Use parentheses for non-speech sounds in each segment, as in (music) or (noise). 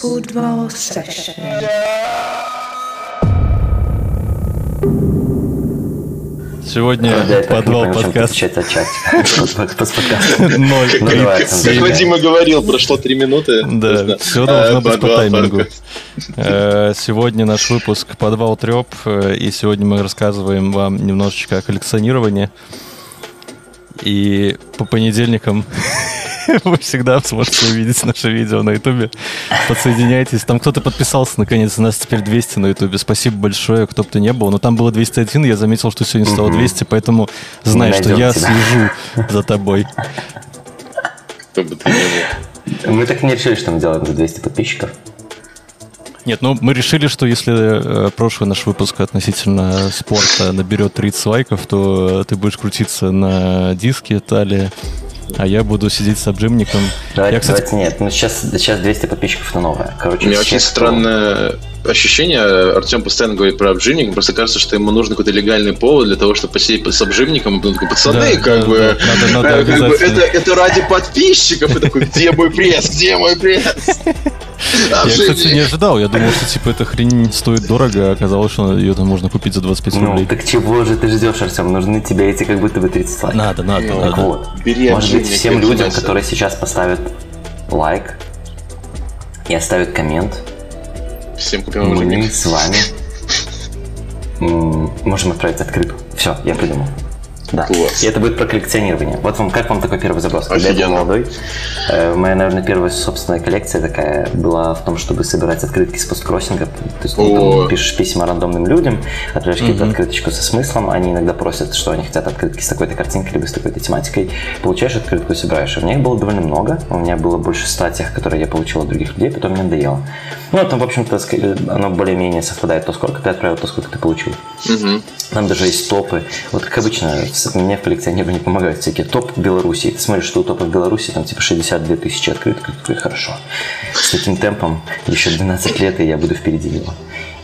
Football Session. Сегодня Да, (laughs) подвал подкаст Тридцать там, Как Вадим и говорил, прошло три минуты. Да, все э, должно быть по таймингу. Э, Сегодня наш выпуск «Подвал треп», э, и сегодня мы рассказываем вам немножечко о коллекционировании. И по понедельникам (laughs) (laughs) вы всегда сможете увидеть наше видео на ютубе. Подсоединяйтесь. Там кто-то подписался, наконец, у нас теперь 200 на ютубе. Спасибо большое, кто бы то ни был. Но там было 201, я заметил, что сегодня стало 200, поэтому знай, что я слежу (laughs) за тобой. Кто бы ты ни был. Мы так не решили, что мы делаем за 200 подписчиков. Нет, ну мы решили, что если э, прошлый наш выпуск относительно спорта наберет 30 лайков, то ты будешь крутиться на диске талии, а я буду сидеть с обжимником. Давайте, я, кстати, давайте нет. Ну, сейчас, сейчас 200 подписчиков на новое. Короче, У меня очень странное ощущение. Артем постоянно говорит про обжимник. Просто кажется, что ему нужен какой-то легальный повод для того, чтобы посидеть с обжимником. И он такой, пацаны, Да, как да, бы, да, надо- надо э, как бы это, это ради подписчиков. И такой, где мой пресс? Где мой пресс? я, кстати, не ожидал. Я думал, что типа эта хрень стоит дорого, а оказалось, что ее там можно купить за 25 Ну, рублей. так чего же ты ждешь, Артем? Нужны тебе эти как будто бы 30 лайков. Надо, надо, Ну, Так надо. вот. Бери Может быть, всем людям, которые сейчас поставят лайк и оставят коммент, Всем купим мы с вами можем отправить открытку. Все, я придумал. Да. Класс. И это будет про коллекционирование. Вот вам, как вам такой первый заброс? Когда я был молодой, э, моя, наверное, первая собственная коллекция такая была в том, чтобы собирать открытки с посткроссинга. То есть ну, О. там пишешь письма рандомным людям, отправляешь какую-то открыточку со смыслом, они иногда просят, что они хотят открытки с такой-то картинкой, либо с такой-то тематикой. Получаешь открытку и собираешь. У меня их было довольно много. У меня было больше ста тех, которые я получил от других людей, потом мне надоело. Ну, там, в общем-то, ск- оно более-менее совпадает то, сколько ты отправил, то, сколько ты получил. Мгм. Там даже есть топы. Вот как обычно, с- мне в коллекционировании помогают всякие топ Беларуси. Ты смотришь, что у топа в Беларуси там типа 62 тысячи открыток. и хорошо. С таким темпом еще 12 лет, и я буду впереди него.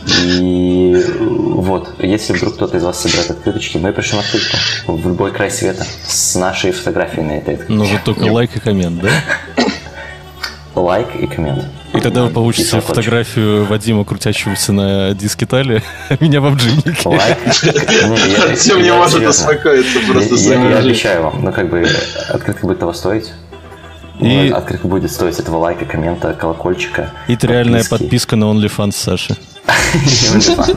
И вот, если вдруг кто-то из вас собирает открыточки, мы пришлем открытку в любой край света с нашей фотографией на этой открытке. Нужен только лайк и коммент, да? Лайк и коммент. И тогда вы получите фотографию Вадима, крутящегося на диске талии, а (laughs) меня в обжимнике. Лайк. Не, может успокоиться просто Я, обещаю вам, ну как бы открытка будет того стоить. И- Открытка будет стоить этого лайка, коммента, колокольчика. И это реальная подписка на OnlyFans Саши. (laughs)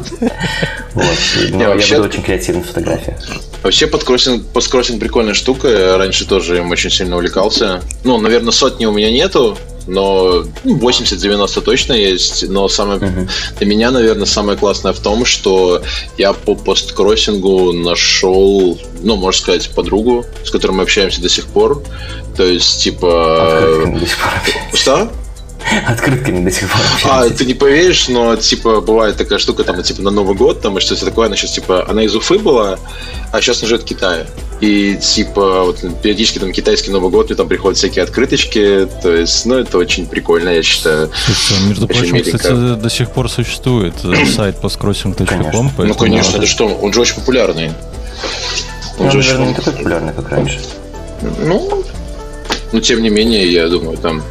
Но я вообще- буду очень креативен в фотографиях. Вообще посткроссинг, посткроссинг прикольная штука. Я раньше тоже им очень сильно увлекался. Ну, наверное, сотни у меня нету, но ну, 80-90 точно есть. Но самое для меня, наверное, самое классное в том, что я по посткроссингу нашел, ну, можно сказать, подругу, с которой мы общаемся до сих пор. То есть, типа... Что? Открытками до сих пор А, ты не поверишь, но, типа, бывает такая штука, там, типа, на Новый год, там, и что-то такое, она сейчас, типа, она из Уфы была, а сейчас она живет в Китае. И, типа, вот, периодически, там, китайский Новый год, мне там приходят всякие открыточки, то есть, ну, это очень прикольно, я считаю. Слушай, между Очень прочим, миленько. кстати, до сих пор существует э, сайт postcrossing.com. Конечно. Ну, поэтому- конечно, это что, он же очень популярный. Ну, Он же наверное, не очень... такой популярный, как раньше. Ну, но, тем не менее, я думаю, там...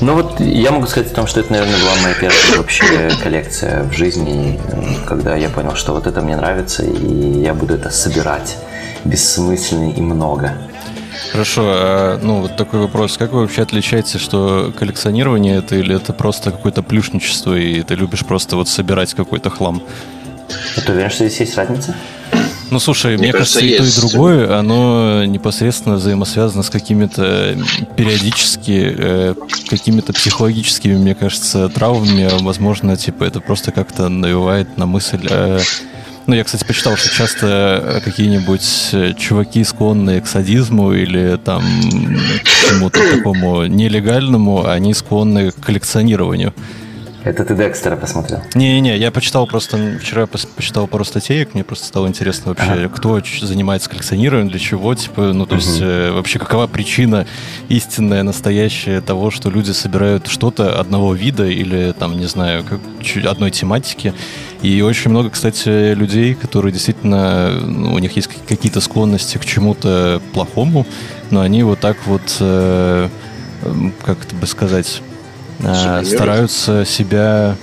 Ну вот я могу сказать о том, что это, наверное, была моя первая вообще коллекция в жизни, когда я понял, что вот это мне нравится, и я буду это собирать бессмысленно и много. Хорошо, а, ну вот такой вопрос. Как вы вообще отличаете, что коллекционирование это или это просто какое-то плюшничество, и ты любишь просто вот собирать какой-то хлам? Ты уверен, что здесь есть разница? Ну, слушай, мне, Мне кажется, кажется, и то, и другое, оно непосредственно взаимосвязано с какими-то периодически, э, какими-то психологическими, мне кажется, травмами. Возможно, типа, это просто как-то навевает на мысль... э, ну, я, кстати, почитал, что часто э, какие-нибудь э, чуваки, склонные к садизму или там к чему-то такому нелегальному, они склонны к коллекционированию. Это ты Декстера посмотрел. Не-не, я почитал просто, вчера пос- почитал пару статеек, мне просто стало интересно вообще, кто ч- занимается коллекционированием, для чего, типа, ну, то есть, э, вообще, какова причина истинная, настоящая того, что люди собирают что-то одного вида или, там, не знаю, как, одной тематики. И очень много, кстати, людей, которые действительно, ну, у них есть как- какие-то склонности к чему-то плохому, но они вот так вот, э, как это бы сказать, э, стараются себя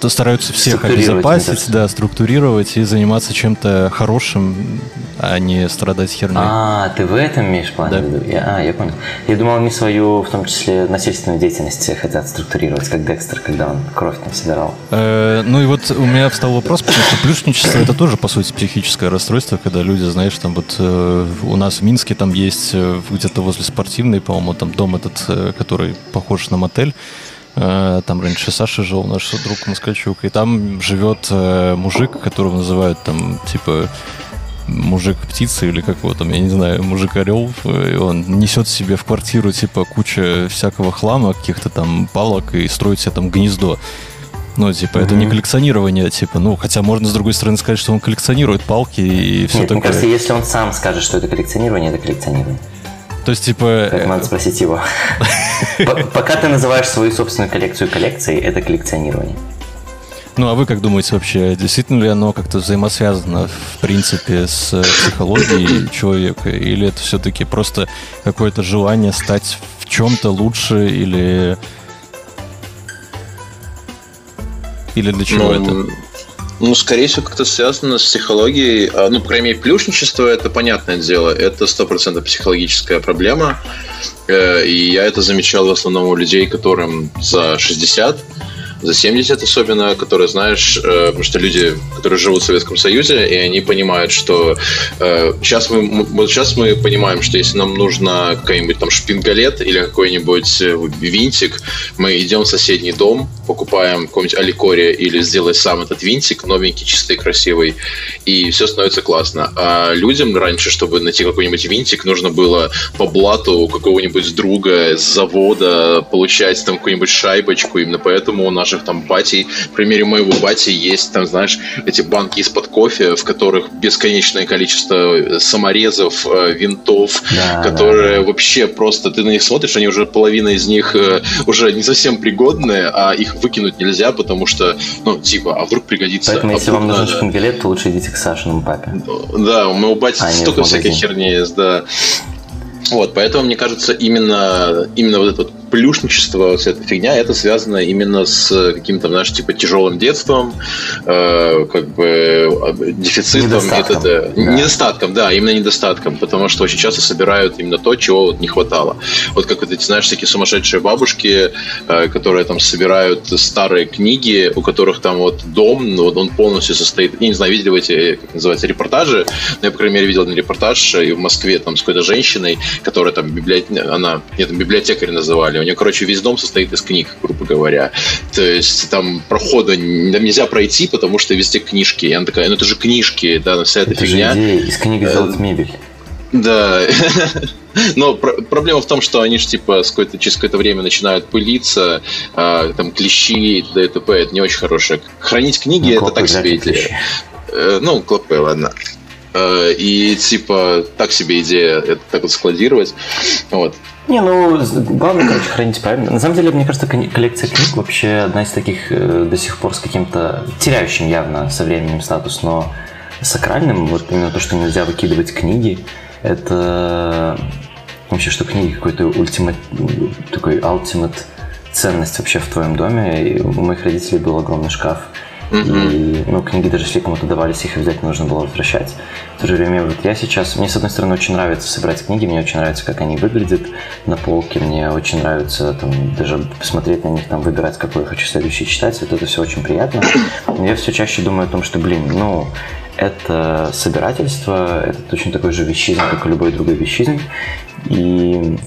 то стараются всех обезопасить, да, структурировать и заниматься чем-то хорошим, а не страдать херней. А, ты в этом имеешь план? Да. Я, а, я понял. Я думал, они свою, в том числе, насильственную деятельность хотят структурировать, как Декстер, когда он кровь там собирал. Э, ну и вот у меня встал вопрос, потому что плюшничество это тоже, по сути, психическое расстройство, когда люди, знаешь, там вот э, у нас в Минске там есть э, где-то возле спортивной, по-моему, там дом этот, э, который похож на мотель, там раньше Саша жил, наш друг Москальчук, и там живет э, мужик, которого называют там, типа, мужик птицы или как его там, я не знаю, мужик орел, и он несет себе в квартиру типа куча всякого хлама, каких-то там палок и строит себе там гнездо. Ну, типа, mm-hmm. это не коллекционирование, типа, ну, хотя можно, с другой стороны, сказать, что он коллекционирует палки и все Нет, такое. Мне кажется, если он сам скажет, что это коллекционирование, это коллекционирование. То есть, типа... Так надо спросить его. Пока ты называешь свою собственную коллекцию коллекцией, это коллекционирование. Ну, а вы как думаете вообще, действительно ли оно как-то взаимосвязано, в принципе, с психологией человека? Или это все-таки просто какое-то желание стать в чем-то лучше или... Или для чего ну, это? Ну, скорее всего, как-то связано с психологией. А, ну, по крайней мере, плюшничество – это понятное дело. Это 100% психологическая проблема. Э, и я это замечал в основном у людей, которым за 60 за 70 особенно, которые, знаешь, э, потому что люди, которые живут в Советском Союзе, и они понимают, что э, сейчас мы, вот сейчас мы понимаем, что если нам нужно какой-нибудь там шпингалет или какой-нибудь э, винтик, мы идем в соседний дом, покупаем какой-нибудь аликория или сделай сам этот винтик, новенький, чистый, красивый, и все становится классно. А людям раньше, чтобы найти какой-нибудь винтик, нужно было по блату какого-нибудь друга с завода получать там какую-нибудь шайбочку, именно поэтому у нас наших там батей. В примере моего бати есть там, знаешь, эти банки из-под кофе, в которых бесконечное количество саморезов, э, винтов, да, которые да, да. вообще просто ты на них смотришь, они уже половина из них э, уже не совсем пригодные, а их выкинуть нельзя, потому что, ну, типа, а вдруг пригодится. Поэтому, а если вам нужен шпингалет, то лучше идите к Сашиному папе. Да, у моего бати а столько всяких херни есть, да. Вот, поэтому, мне кажется, именно, именно вот этот плюшничество, вся эта фигня, это связано именно с каким-то, знаешь, типа тяжелым детством, э, как бы э, дефицитом. Недостатком. Это, да. Недостатком, да, именно недостатком, потому что очень часто собирают именно то, чего вот не хватало. Вот как вот эти, знаешь, такие сумасшедшие бабушки, э, которые там собирают старые книги, у которых там вот дом, ну, вот он полностью состоит, я не знаю, видели вы эти, как называется, репортажи, но я, по крайней мере, видел один репортаж и в Москве там с какой-то женщиной, которая там библиотек... она, нет, библиотекарь называли, у нее, короче, весь дом состоит из книг, грубо говоря. То есть там прохода нельзя пройти, потому что везде книжки. И она такая, ну это же книжки, да, вся эта это фигня. Же идея. Из книг сделать э, мебель. Да. (laughs) Но пр- проблема в том, что они же типа с какой-то, через какое-то время начинают пылиться, а, там клещи и т.п. Это не очень хорошее. Хранить книги ну, это так себе идея. Э, ну, клопы, ладно. Э, и типа так себе идея это так вот складировать. Вот. Не, ну, главное, короче, хранить правильно. На самом деле, мне кажется, коллекция книг вообще одна из таких э, до сих пор с каким-то теряющим явно со временем статус, но сакральным, вот именно то, что нельзя выкидывать книги, это вообще, что книги какой-то ультимат, такой ultimate ценность вообще в твоем доме. И у моих родителей был огромный шкаф Mm-hmm. И ну, книги даже если кому-то давались, их обязательно нужно было возвращать. В то же время вот я сейчас, мне с одной стороны очень нравится собирать книги, мне очень нравится, как они выглядят на полке, мне очень нравится там, даже посмотреть на них, там, выбирать, какой я хочу следующий читать, вот это все очень приятно. Но я все чаще думаю о том, что, блин, ну, это собирательство, это точно такой же вещизм, как и любой другой вещизм. И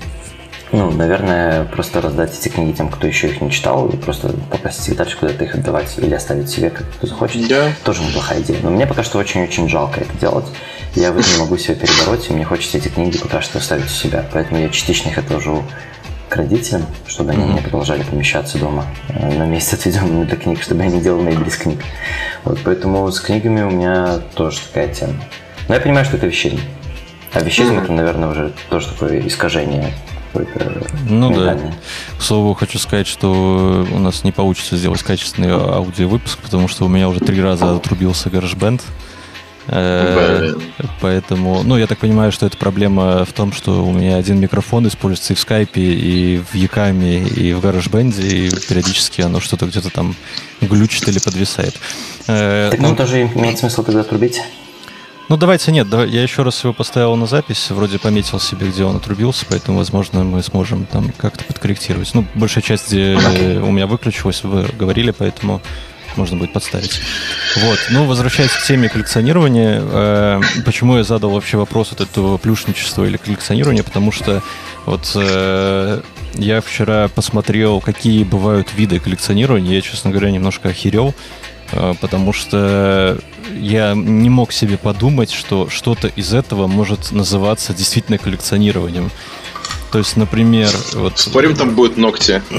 ну, наверное, просто раздать эти книги тем, кто еще их не читал, и просто попросить дальше куда-то их отдавать или оставить себе, как кто захочет. Да. Тоже неплохая идея. Но мне пока что очень-очень жалко это делать. Я в этом не могу себя перебороть, и мне хочется эти книги пока что оставить у себя. Поэтому я частично их отложу к родителям, чтобы они mm-hmm. не продолжали помещаться дома э, на месте, (laughs) отведенном для книг, чтобы я не делал мебель из книг. Вот, поэтому с книгами у меня тоже такая тема. Но я понимаю, что это вещизм. А вещизм mm-hmm. это, наверное, уже тоже такое искажение какой-то. Ну да. К слову, хочу сказать, что у нас не получится сделать качественный аудиовыпуск, потому что у меня уже три раза отрубился GarageBand. Э, поэтому, ну, я так понимаю, что эта проблема в том, что у меня один микрофон используется и в скайпе, и в Якаме, и в GarageBand, и периодически оно что-то где-то там глючит или подвисает. Э, так ну, тоже имеет смысл тогда отрубить? Ну, давайте нет, давай, я еще раз его поставил на запись, вроде пометил себе, где он отрубился, поэтому, возможно, мы сможем там как-то подкорректировать. Ну, большая часть, где okay. у меня выключилась, вы говорили, поэтому можно будет подставить. Вот. Ну, возвращаясь к теме коллекционирования, э, почему я задал вообще вопрос от этого плюшничества или коллекционирования, потому что вот э, я вчера посмотрел, какие бывают виды коллекционирования, я, честно говоря, немножко охерел, э, потому что я не мог себе подумать, что что-то из этого может называться действительно коллекционированием. То есть, например... Вот... Спорим, там будут ногти? (clears throat)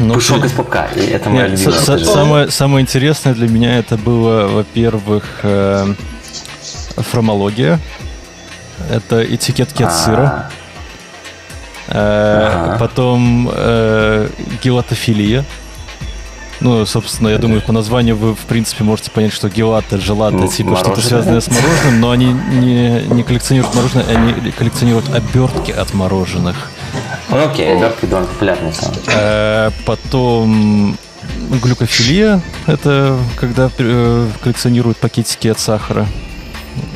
Ну, Кусок из попка, и это моя Нет, любимая. С- самое, самое интересное для меня это было, во-первых, э, фромология. Это этикетки от сыра. Э, потом э, гелатофилия. Ну, собственно, я думаю, по названию вы, в принципе, можете понять, что гелата, желата, ну, типа что-то связанное с мороженым, но они не, не коллекционируют мороженое, они коллекционируют обертки от мороженых. Ну, окей, обертки довольно популярные э, Потом глюкофилия, это когда э, коллекционируют пакетики от сахара.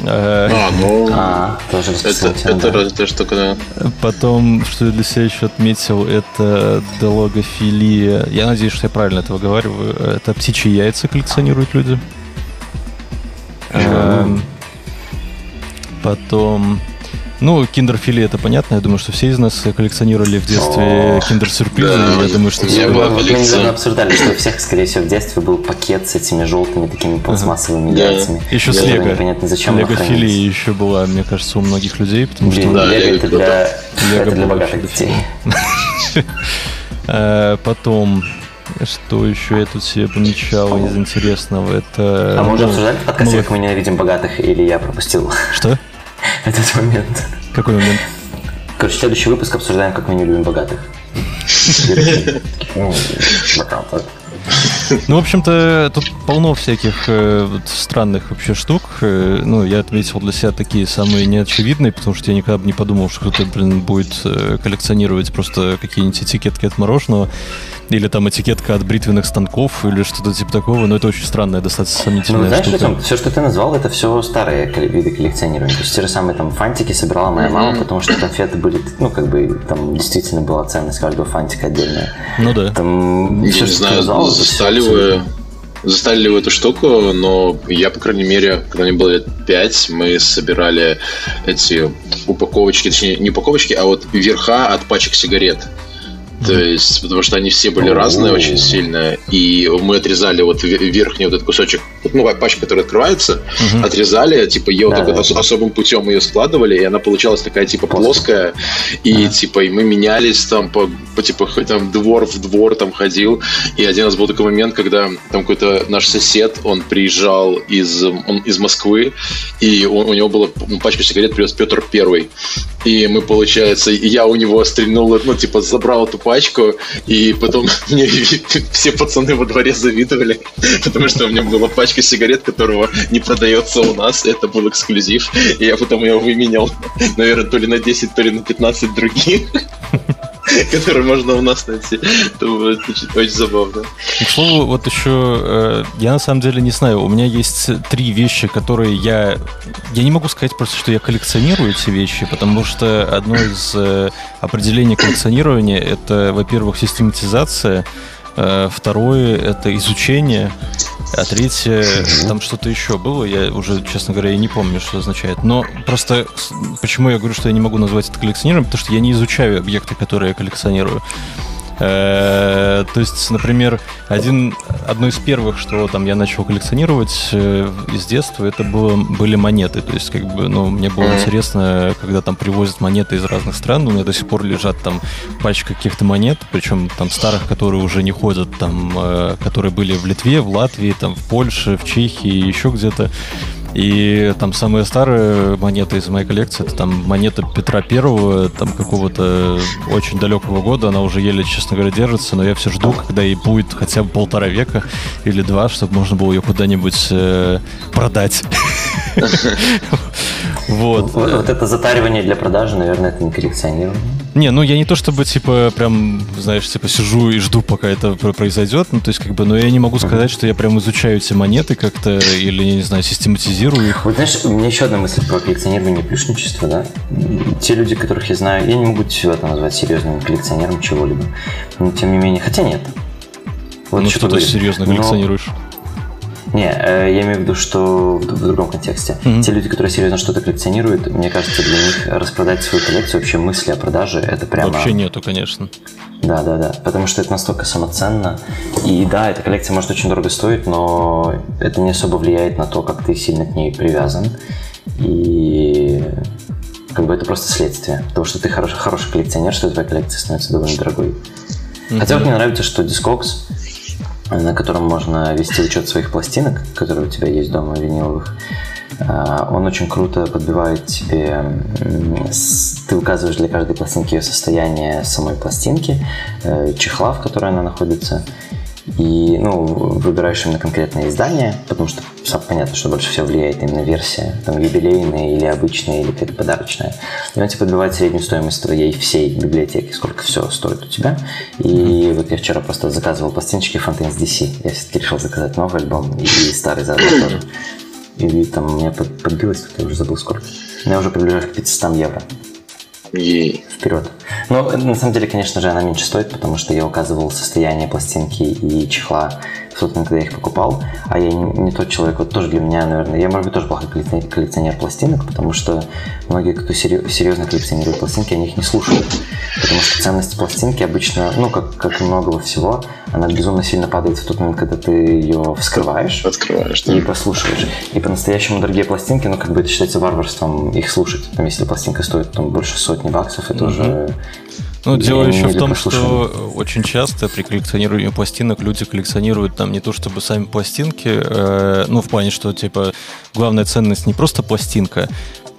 Э, а, ну, а, тоже это, это, да. это штука, да. Потом, что я для себя еще отметил, это дологофилия. Я надеюсь, что я правильно это выговариваю. Это птичьи яйца коллекционируют люди. Mm-hmm. Потом ну, киндерфили это понятно. Я думаю, что все из нас коллекционировали в детстве киндер-сюрпризы. Да, я думаю, что все. Мы недавно обсуждали, что у всех, скорее всего, в детстве был пакет с этими желтыми такими пластмассовыми яйцами. Еще с Лего. Непонятно, зачем Лего-фили еще была, мне кажется, у многих людей, потому что... Да, Лего это для, это для богатых детей. (laughs) Э, потом, что еще я тут себе помечал из интересного? Это... А мы уже обсуждали в подкасте, как мы ненавидим богатых, или я пропустил? Что? (laughs) этот момент. Какой момент? Короче, следующий выпуск обсуждаем, как мы не любим богатых. (laughs) (laughs) Ну, в общем-то, тут полно всяких э, вот, странных вообще штук. Э, ну, я отметил для себя такие самые неочевидные, потому что я никогда бы не подумал, что кто-то, блин, будет э, коллекционировать просто какие-нибудь этикетки от мороженого. Или там этикетка от бритвенных станков, или что-то типа такого, но это очень странная, достаточно сомнительная ну, знаешь, штука. Там, все, что ты назвал, это все старые виды коллекционирования. То есть те же самые там фантики собирала моя мама, потому что конфеты были, ну, как бы, там действительно была ценность каждого фантика отдельная. Ну да. Там, Я все, не знаю, назвал, застали вы застали ли вы эту штуку, но я, по крайней мере, когда мне было лет 5, мы собирали эти упаковочки, точнее, не упаковочки, а вот верха от пачек сигарет. То есть, потому что они все были разные очень сильно, и мы отрезали вот верхний вот этот кусочек, ну, пачка, которая открывается, отрезали, типа, ее да, вот особым путем ее складывали, и она получалась такая, типа, плоская, и, типа, и мы менялись там по, по типа, там двор в двор там ходил, и один раз был такой момент, когда там какой-то наш сосед, он приезжал из, он из Москвы, и он, у него была пачка сигарет привез Петр Первый, и мы, получается, я у него стрельнул, ну, типа, забрал эту пачку, и потом (laughs) мне все пацаны во дворе завидовали, потому что у меня была пачка сигарет, которого не продается у нас, это был эксклюзив, и я потом ее выменял, наверное, то ли на 10, то ли на 15 других. Который можно у нас найти. Это будет очень забавно. К слову, вот еще, э, я на самом деле не знаю, у меня есть три вещи, которые я... Я не могу сказать просто, что я коллекционирую эти вещи, потому что одно из э, определений коллекционирования — это, во-первых, систематизация, второе — это изучение, а третье, там что-то еще было, я уже, честно говоря, и не помню, что означает. Но просто почему я говорю, что я не могу назвать это коллекционированием, потому что я не изучаю объекты, которые я коллекционирую. Э, то есть, например, один, одно из первых, что там я начал коллекционировать э, из детства, это было, были монеты. То есть, как бы, ну, мне было интересно, когда там привозят монеты из разных стран, у меня до сих пор лежат там пачка каких-то монет, причем там старых, которые уже не ходят, там, э, которые были в Литве, в Латвии, там, в Польше, в Чехии, еще где-то. И там самые старые монеты из моей коллекции, это там монета Петра Первого, там какого-то очень далекого года, она уже еле, честно говоря, держится, но я все жду, когда ей будет хотя бы полтора века или два, чтобы можно было ее куда-нибудь э, продать. Вот. Вот это затаривание для продажи, наверное, это не коллекционирование. Не, ну я не то чтобы, типа, прям, знаешь, типа, сижу и жду, пока это произойдет, ну, то есть, как бы, но я не могу сказать, что я прям изучаю эти монеты как-то, или, не знаю, систематизирую их. Вот, знаешь, у меня еще одна мысль про коллекционирование плюшничества, да? Те люди, которых я знаю, я не могу себя назвать серьезным коллекционером чего-либо, но, тем не менее, хотя нет. Вот ну, что ты серьезно коллекционируешь? Но не, э, я имею в виду, что в, другом контексте. Mm-hmm. Те люди, которые серьезно что-то коллекционируют, мне кажется, для них распродать свою коллекцию, вообще мысли о продаже, это прямо... Вообще нету, конечно. Да, да, да. Потому что это настолько самоценно. И да, эта коллекция может очень дорого стоить, но это не особо влияет на то, как ты сильно к ней привязан. И как бы это просто следствие. Потому что ты хороший, хороший коллекционер, что твоя коллекция становится довольно дорогой. Mm-hmm. Хотя вот мне нравится, что Discogs на котором можно вести учет своих пластинок, которые у тебя есть дома виниловых. А, он очень круто подбивает тебе, ты указываешь для каждой пластинки ее состояние самой пластинки, э, чехла, в которой она находится, и ну, выбираешь именно конкретное издание, потому что сам понятно, что больше всего влияет именно версия, там, юбилейная или обычная, или какая-то подарочная. И он тебе подбивает среднюю стоимость твоей всей библиотеки, сколько все стоит у тебя. И mm-hmm. вот я вчера просто заказывал пластиночки Fontaine's DC. Я все-таки решил заказать новый альбом и старый заодно тоже. И там мне подбилось, я уже забыл сколько. Я уже приближаюсь к 500 евро. Ей. Вперед. Но на самом деле, конечно же, она меньше стоит, потому что я указывал состояние пластинки и чехла собственно, когда я их покупал, а я не, не тот человек, вот тоже для меня, наверное, я, может быть, тоже плохой коллекционер, коллекционер пластинок, потому что многие, кто серьезно коллекционирует пластинки, они их не слушают, потому что ценность пластинки обычно, ну, как, как и многого всего, она безумно сильно падает в тот момент, когда ты ее вскрываешь. Открываешь, да. И послушаешь. И по-настоящему дорогие пластинки, ну, как бы это считается варварством их слушать. Там, если пластинка стоит там, больше сотни баксов, это mm-hmm. уже ну, дело еще в том, что очень часто при коллекционировании пластинок люди коллекционируют там не то чтобы сами пластинки, э, ну, в плане, что, типа, главная ценность не просто пластинка,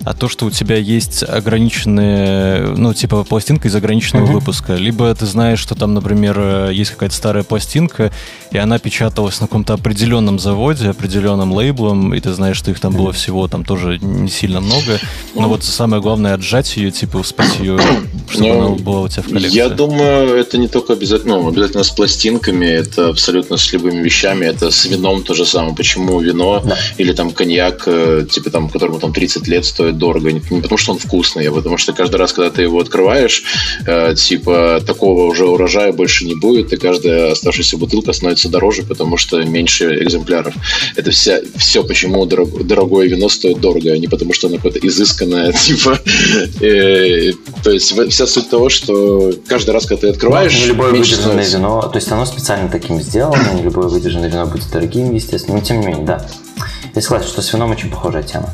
а то, что у тебя есть ограниченные, ну, типа пластинка из ограниченного uh-huh. выпуска. Либо ты знаешь, что там, например, э, есть какая-то старая пластинка, и она печаталась на каком-то определенном заводе, определенным лейблом, и ты знаешь, что их там было всего там тоже не сильно много. Но вот самое главное отжать ее, типа успеть ее, (coughs) чтобы Но она была у тебя в коллекции. Я думаю, это не только обязательно, ну, обязательно с пластинками, это абсолютно с любыми вещами, это с вином то же самое. Почему вино да. или там коньяк, э, типа там, которому там 30 лет стоит стоит дорого. Не, потому, что он вкусный, а потому что каждый раз, когда ты его открываешь, э, типа такого уже урожая больше не будет, и каждая оставшаяся бутылка становится дороже, потому что меньше экземпляров. Это вся, все, почему дорог, дорогое вино стоит дорого, а не потому, что оно какое-то изысканное, (laughs) типа. Э, то есть вся суть того, что каждый раз, когда ты открываешь... Не любое выдержанное вино, то есть оно специально таким сделано, не любое выдержанное вино будет дорогим, естественно, но тем не менее, да. Я согласен, что с вином очень похожая тема.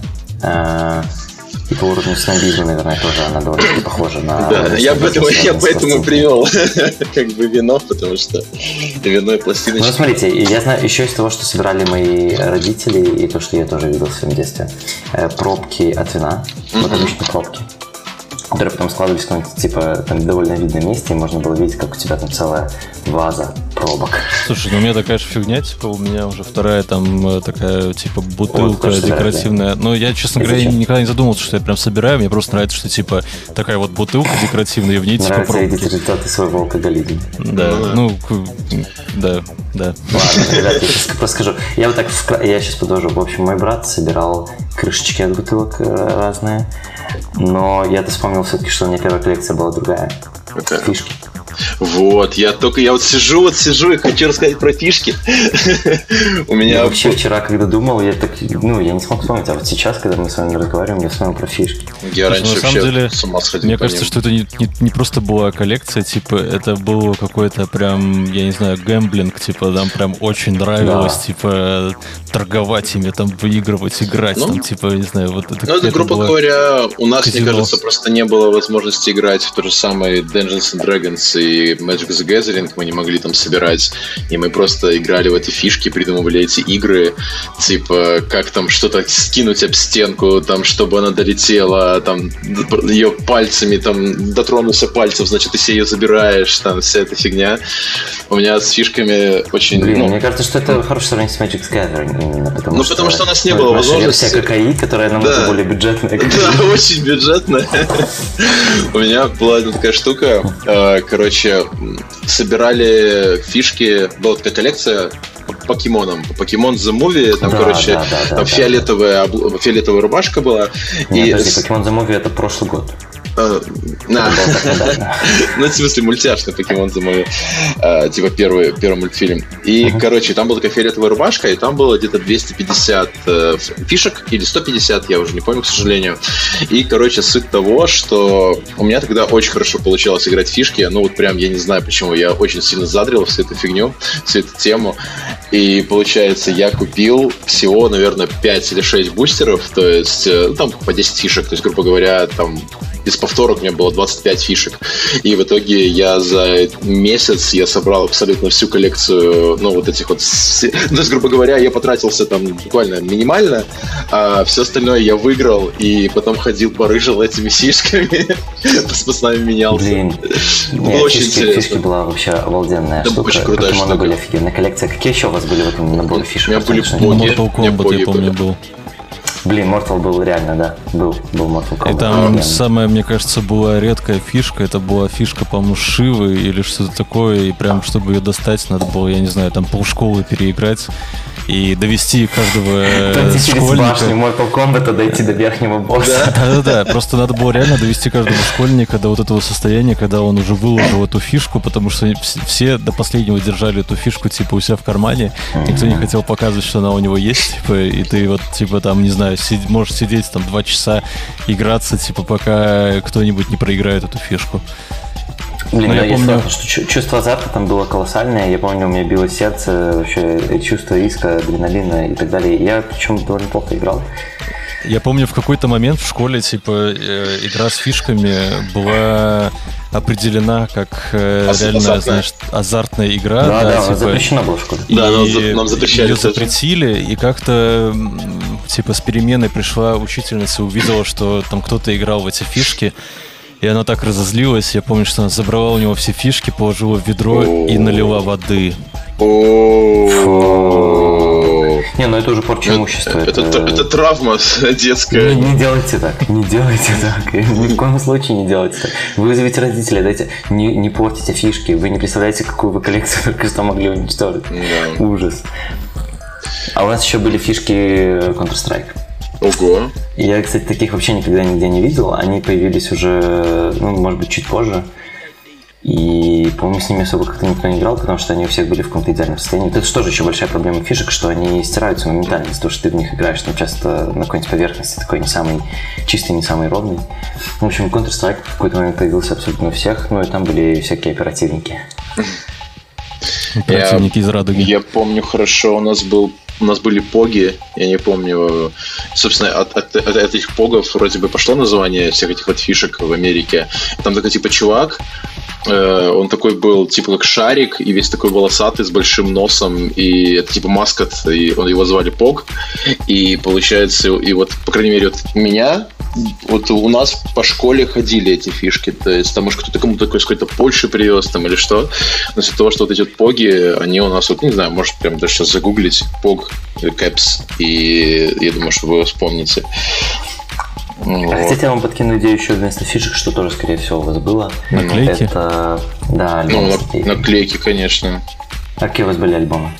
И по уровню снобизма, наверное, тоже она довольно похожа на... Да, я, поэтому, я поэтому привел (laughs) как бы вино, потому что вино и пластиночки. Ну, смотрите, я знаю еще из того, что собирали мои родители, и то, что я тоже видел в своем детстве, э, пробки от вина, вот обычно пробки которые потом складывались в каком-то, типа, там, довольно видном месте, и можно было видеть, как у тебя там целая ваза пробок. Слушай, ну у меня такая же фигня, типа, у меня уже вторая там э, такая, типа, бутылка вот, декоративная. Но я, честно говоря, никогда не задумывался, что я прям собираю, мне просто нравится, что, типа, такая вот бутылка декоративная, и в ней, типа, нравится пробки. видеть результаты своего алкоголизма. Да, ну, да, да. Ладно, ребят, я сейчас расскажу. Я вот так, я сейчас подожду. В общем, мой брат собирал крышечки от бутылок э, разные, но я-то вспомнил все-таки, что у меня первая коллекция была другая. Okay. Фишки. Вот, я только, я вот сижу, вот сижу и хочу рассказать про фишки. (laughs) У меня... Я вообще вчера, когда думал, я так, ну, я не смог вспомнить, а вот сейчас, когда мы с вами разговариваем, я вспомнил про фишки. Я раньше на самом деле, с ума сходил Мне кажется, что это не, просто была коллекция, типа, это было какой-то прям, я не знаю, гэмблинг, типа, там прям очень нравилось, типа, торговать ими, там, выигрывать, играть, ну, там, типа, не знаю, вот это Ну, это, грубо говоря, у нас, казино. мне кажется, просто не было возможности играть в то же самое Dungeons and Dragons и и Magic the Gathering мы не могли там собирать, и мы просто играли в эти фишки, придумывали эти игры, типа, как там что-то скинуть об стенку, там, чтобы она долетела, там, ее пальцами, там, дотронулся пальцев, значит, ты себе ее забираешь, там, вся эта фигня. У меня с фишками очень... Блин, ну, мне кажется, что это хорошее сравнение с Magic the Gathering потому Ну, что... потому что у нас не было возможности- версия ККИ, которая намного Да. более бюджетная. Да, очень бюджетно. У меня была такая штука. э, Короче, собирали фишки. Была такая коллекция по покемонам. Покемон The Movie. Там, Да, короче, да, да, там фиолетовая, фиолетовая рубашка была. Нет, И подожди, Pokemon The Movie это прошлый год. Недавно. Ну, в смысле, мультяшный покемон за мой, типа, первый, первый мультфильм. И, короче, там была такая фиолетовая рубашка, и там было где-то 250 э, фишек, или 150, я уже не помню, к сожалению. И, короче, суть того, что у меня тогда очень хорошо получалось играть фишки, ну, вот прям, я не знаю почему, я очень сильно задрил всю эту фигню, всю эту тему. И, получается, я купил всего, наверное, 5 или 6 бустеров, то есть, э, ну, там, по 10 фишек, то есть, грубо говоря, там, без повторок у меня было 25 фишек. И в итоге я за месяц я собрал абсолютно всю коллекцию, ну, вот этих вот... (laughs) Ну, то есть, грубо говоря, я потратился там буквально минимально, а все остальное я выиграл, и потом ходил, барыжил этими фишками, (laughs) с пацанами менялся. Блин, Было очень фишки, интересно. фишки была вообще обалденная Это штука. очень крутая штука. были офигенные. Коллекция. Какие еще у вас были в этом наборе фишек? У меня были боги. Мне Kombat, боги я помню, был. Блин, Mortal был реально, да. Был, был Mortal Kombat. И там Офигенно. самая, мне кажется, была редкая фишка. Это была фишка, по-моему, Шивы или что-то такое. И прям, чтобы ее достать, надо было, я не знаю, там полшколы переиграть и довести каждого э, Пройти через башню школьника. Mortal Kombat, дойти до верхнего босса. Да-да-да, просто надо было реально довести каждого школьника до вот этого состояния, когда он уже выложил эту фишку, потому что вс- все до последнего держали эту фишку типа у себя в кармане, никто не хотел показывать, что она у него есть, типа, и ты вот типа там, не знаю, сид- можешь сидеть там два часа, играться, типа, пока кто-нибудь не проиграет эту фишку. Блин, Ну, да, я я помню- согласен, что чу- чувство азарта там было колоссальное. Я помню, у меня било сердце, вообще чувство риска, адреналина и так далее. Я причем довольно плохо играл. Я помню, в какой-то момент в школе, типа, э, игра с фишками была определена как э, реально, азартная. знаешь, азартная игра. Да, да, типа, запрещено было в школе. Да, и нам за- нам запрещали ее тоже. запретили, и как-то типа с переменой пришла учительница, увидела, что там кто-то играл в эти фишки, и она так разозлилась. Я помню, что она забрала у него все фишки, положила в ведро и налила воды. Не, ну это уже порча имущества. Это это травма Не, детская. не делайте так, не делайте так, (laughs) ни в коем случае не делайте так. Вы вызовите родителей, дайте, не, не портите фишки, вы не представляете, какую вы коллекцию (laughs) только что могли уничтожить. Да. Ужас. А у нас еще были фишки Counter-Strike. Ого. Я, кстати, таких вообще никогда нигде не видел. Они появились уже, ну, может быть, чуть позже. И, по-моему, с ними особо как-то никто не играл, потому что они у всех были в каком-то идеальном состоянии. Это же тоже еще большая проблема фишек, что они стираются моментально из-за того, что ты в них играешь там часто на какой-нибудь поверхности, такой не самый чистый, не самый ровный. В общем, Counter-Strike в какой-то момент появился абсолютно у всех, ну и там были всякие оперативники. Противники из радуги. Я помню хорошо, у нас был у нас были поги, я не помню, собственно, от, от- от этих погов вроде бы пошло название всех этих вот фишек в Америке. Там такой типа чувак, он такой был типа как шарик и весь такой волосатый с большим носом и это типа маскот, и он его звали Пог. И получается, и вот по крайней мере вот меня вот у нас по школе ходили эти фишки, то есть там, может, кто-то кому-то такой какой-то Польши привез там или что, но из-за того, что вот эти вот поги, они у нас, вот не знаю, может, прям даже сейчас загуглить, пог, кэпс, и я думаю, что вы его вспомните. А Вот. хотите, я вам подкину идею еще вместо фишек, что тоже, скорее всего, у вас было. Наклейки? Это, да, Ну, на- наклейками. наклейки, конечно. А какие у вас были альбомы?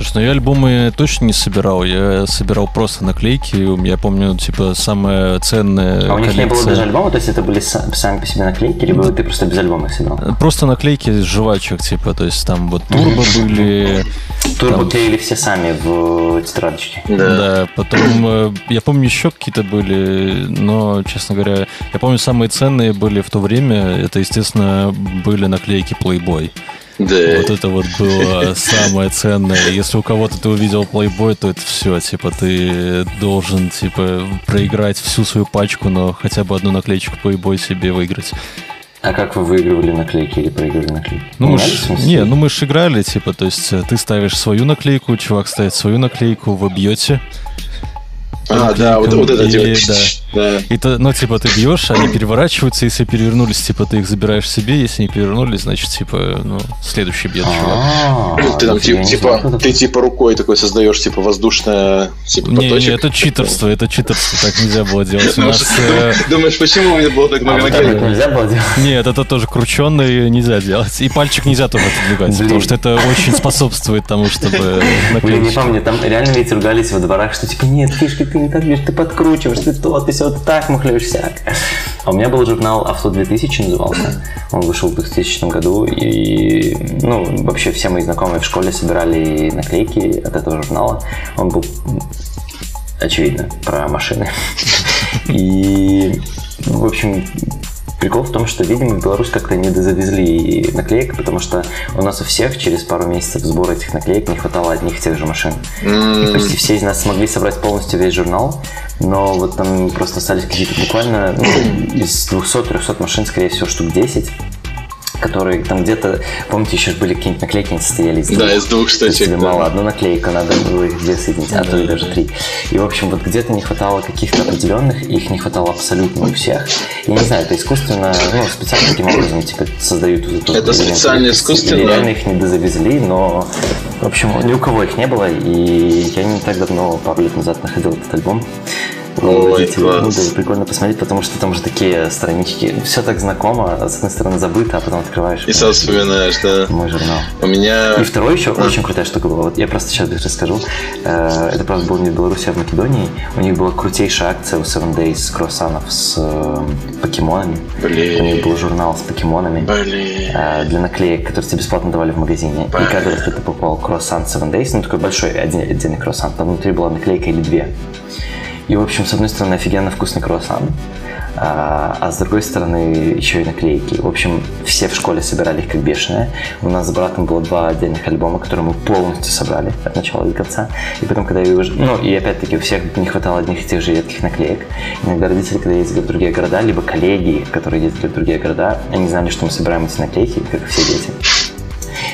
Слушай, ну я альбомы точно не собирал, я собирал просто наклейки. Я помню, типа, самая ценная А у них не было коллекция- даже альбома, то есть это были са- сами по себе наклейки, либо ты просто без альбома их собирал? Просто наклейки из жвачек, типа, то есть там вот турбо были, Турбо Там- клеили все сами в тетрадочки. да, потом, э, я помню, еще какие-то были, но, честно говоря, я помню, самые ценные были в то время, это, естественно, были наклейки Playboy. Да. Вот это вот было самое ценное. Если у кого-то ты увидел Playboy, то это все, типа, ты должен, типа, проиграть всю свою пачку, но хотя бы одну наклеечку Playboy себе выиграть. А как вы выигрывали наклейки или проигрывали наклейки? Ну, мы ж, не, ну мы же играли, типа, то есть э, ты ставишь свою наклейку, чувак ставит свою наклейку, вы бьете. А, да, вот, вот это типа, да. да. И то, ну, типа, ты бьешь, они переворачиваются, если перевернулись, типа, ты их забираешь себе, если не перевернулись, значит, типа, ну, следующий бьет чувак. А, Ты там я типа, не ты типа рукой такой создаешь, типа воздушное, типа Не, не, это читерство, это читерство, так нельзя было делать. Э, Думаешь, почему у меня было так А много наклеек? нельзя было делать? Нет, это тоже крученный нельзя делать. И пальчик нельзя тоже отодвигать, потому что это очень способствует тому, чтобы Блин, не наклеить. помню, там реально ведь ругались во дворах, что типа, нет, фишка, ты не так бьешь, ты подкручиваешь, ты то, ты все, ты так махлешь всякое. А у меня был журнал «Авто 2000» назывался. Он вышел в 2000 году, и, ну, вообще все мои знакомые в школе собирали наклейки от этого журнала. Он был, очевидно, про машины. (laughs) И, в общем, Прикол в том, что, видимо, в Беларусь как-то не дозавезли наклеек, потому что у нас у всех через пару месяцев сбора этих наклеек не хватало одних и тех же машин. И почти все из нас смогли собрать полностью весь журнал, но вот там просто остались какие-то буквально ну, из 200-300 машин, скорее всего, штук 10 которые там где-то, помните, еще были какие-нибудь наклейки, они состояли из двух. Да, из двух штучек, тебе да. мало одну наклейку, надо было их две соединить, а то и даже три. И, в общем, вот где-то не хватало каких-то определенных, их не хватало абсолютно у всех. Я не знаю, это искусственно, ну, специально таким образом, типа, создают вот эту Это специально искусственно? Или реально их не дозавезли, но, в общем, ни у кого их не было, и я не так давно, пару лет назад, находил этот альбом. Ой, класс. было прикольно посмотреть, потому что там же такие странички, все так знакомо, с одной стороны забыто, а потом открываешь. И сразу вспоминаешь, да. Мой журнал. У меня... И второй еще очень крутая штука была. Вот я просто сейчас быстро расскажу. Э, Это, правда, было не в Беларуси, а в Македонии. У них была крутейшая акция у Seven Days круассанов с э, покемонами. Блин. У них был журнал с покемонами. Блин. э, Для наклеек, которые тебе бесплатно давали в магазине. И каждый раз, когда ты покупал круассан Seven Days, ну такой большой один, отдельный круассан, там внутри была наклейка или две. И, в общем, с одной стороны, офигенно вкусный круассан, а, а с другой стороны, еще и наклейки. В общем, все в школе собирали их как бешеные. У нас с братом было два отдельных альбома, которые мы полностью собрали от начала до конца. И потом, когда я уже... Ну, и опять-таки, у всех не хватало одних и тех же редких наклеек. Иногда родители, когда ездили в другие города, либо коллеги, которые ездили в другие города, они знали, что мы собираем эти наклейки, как все дети.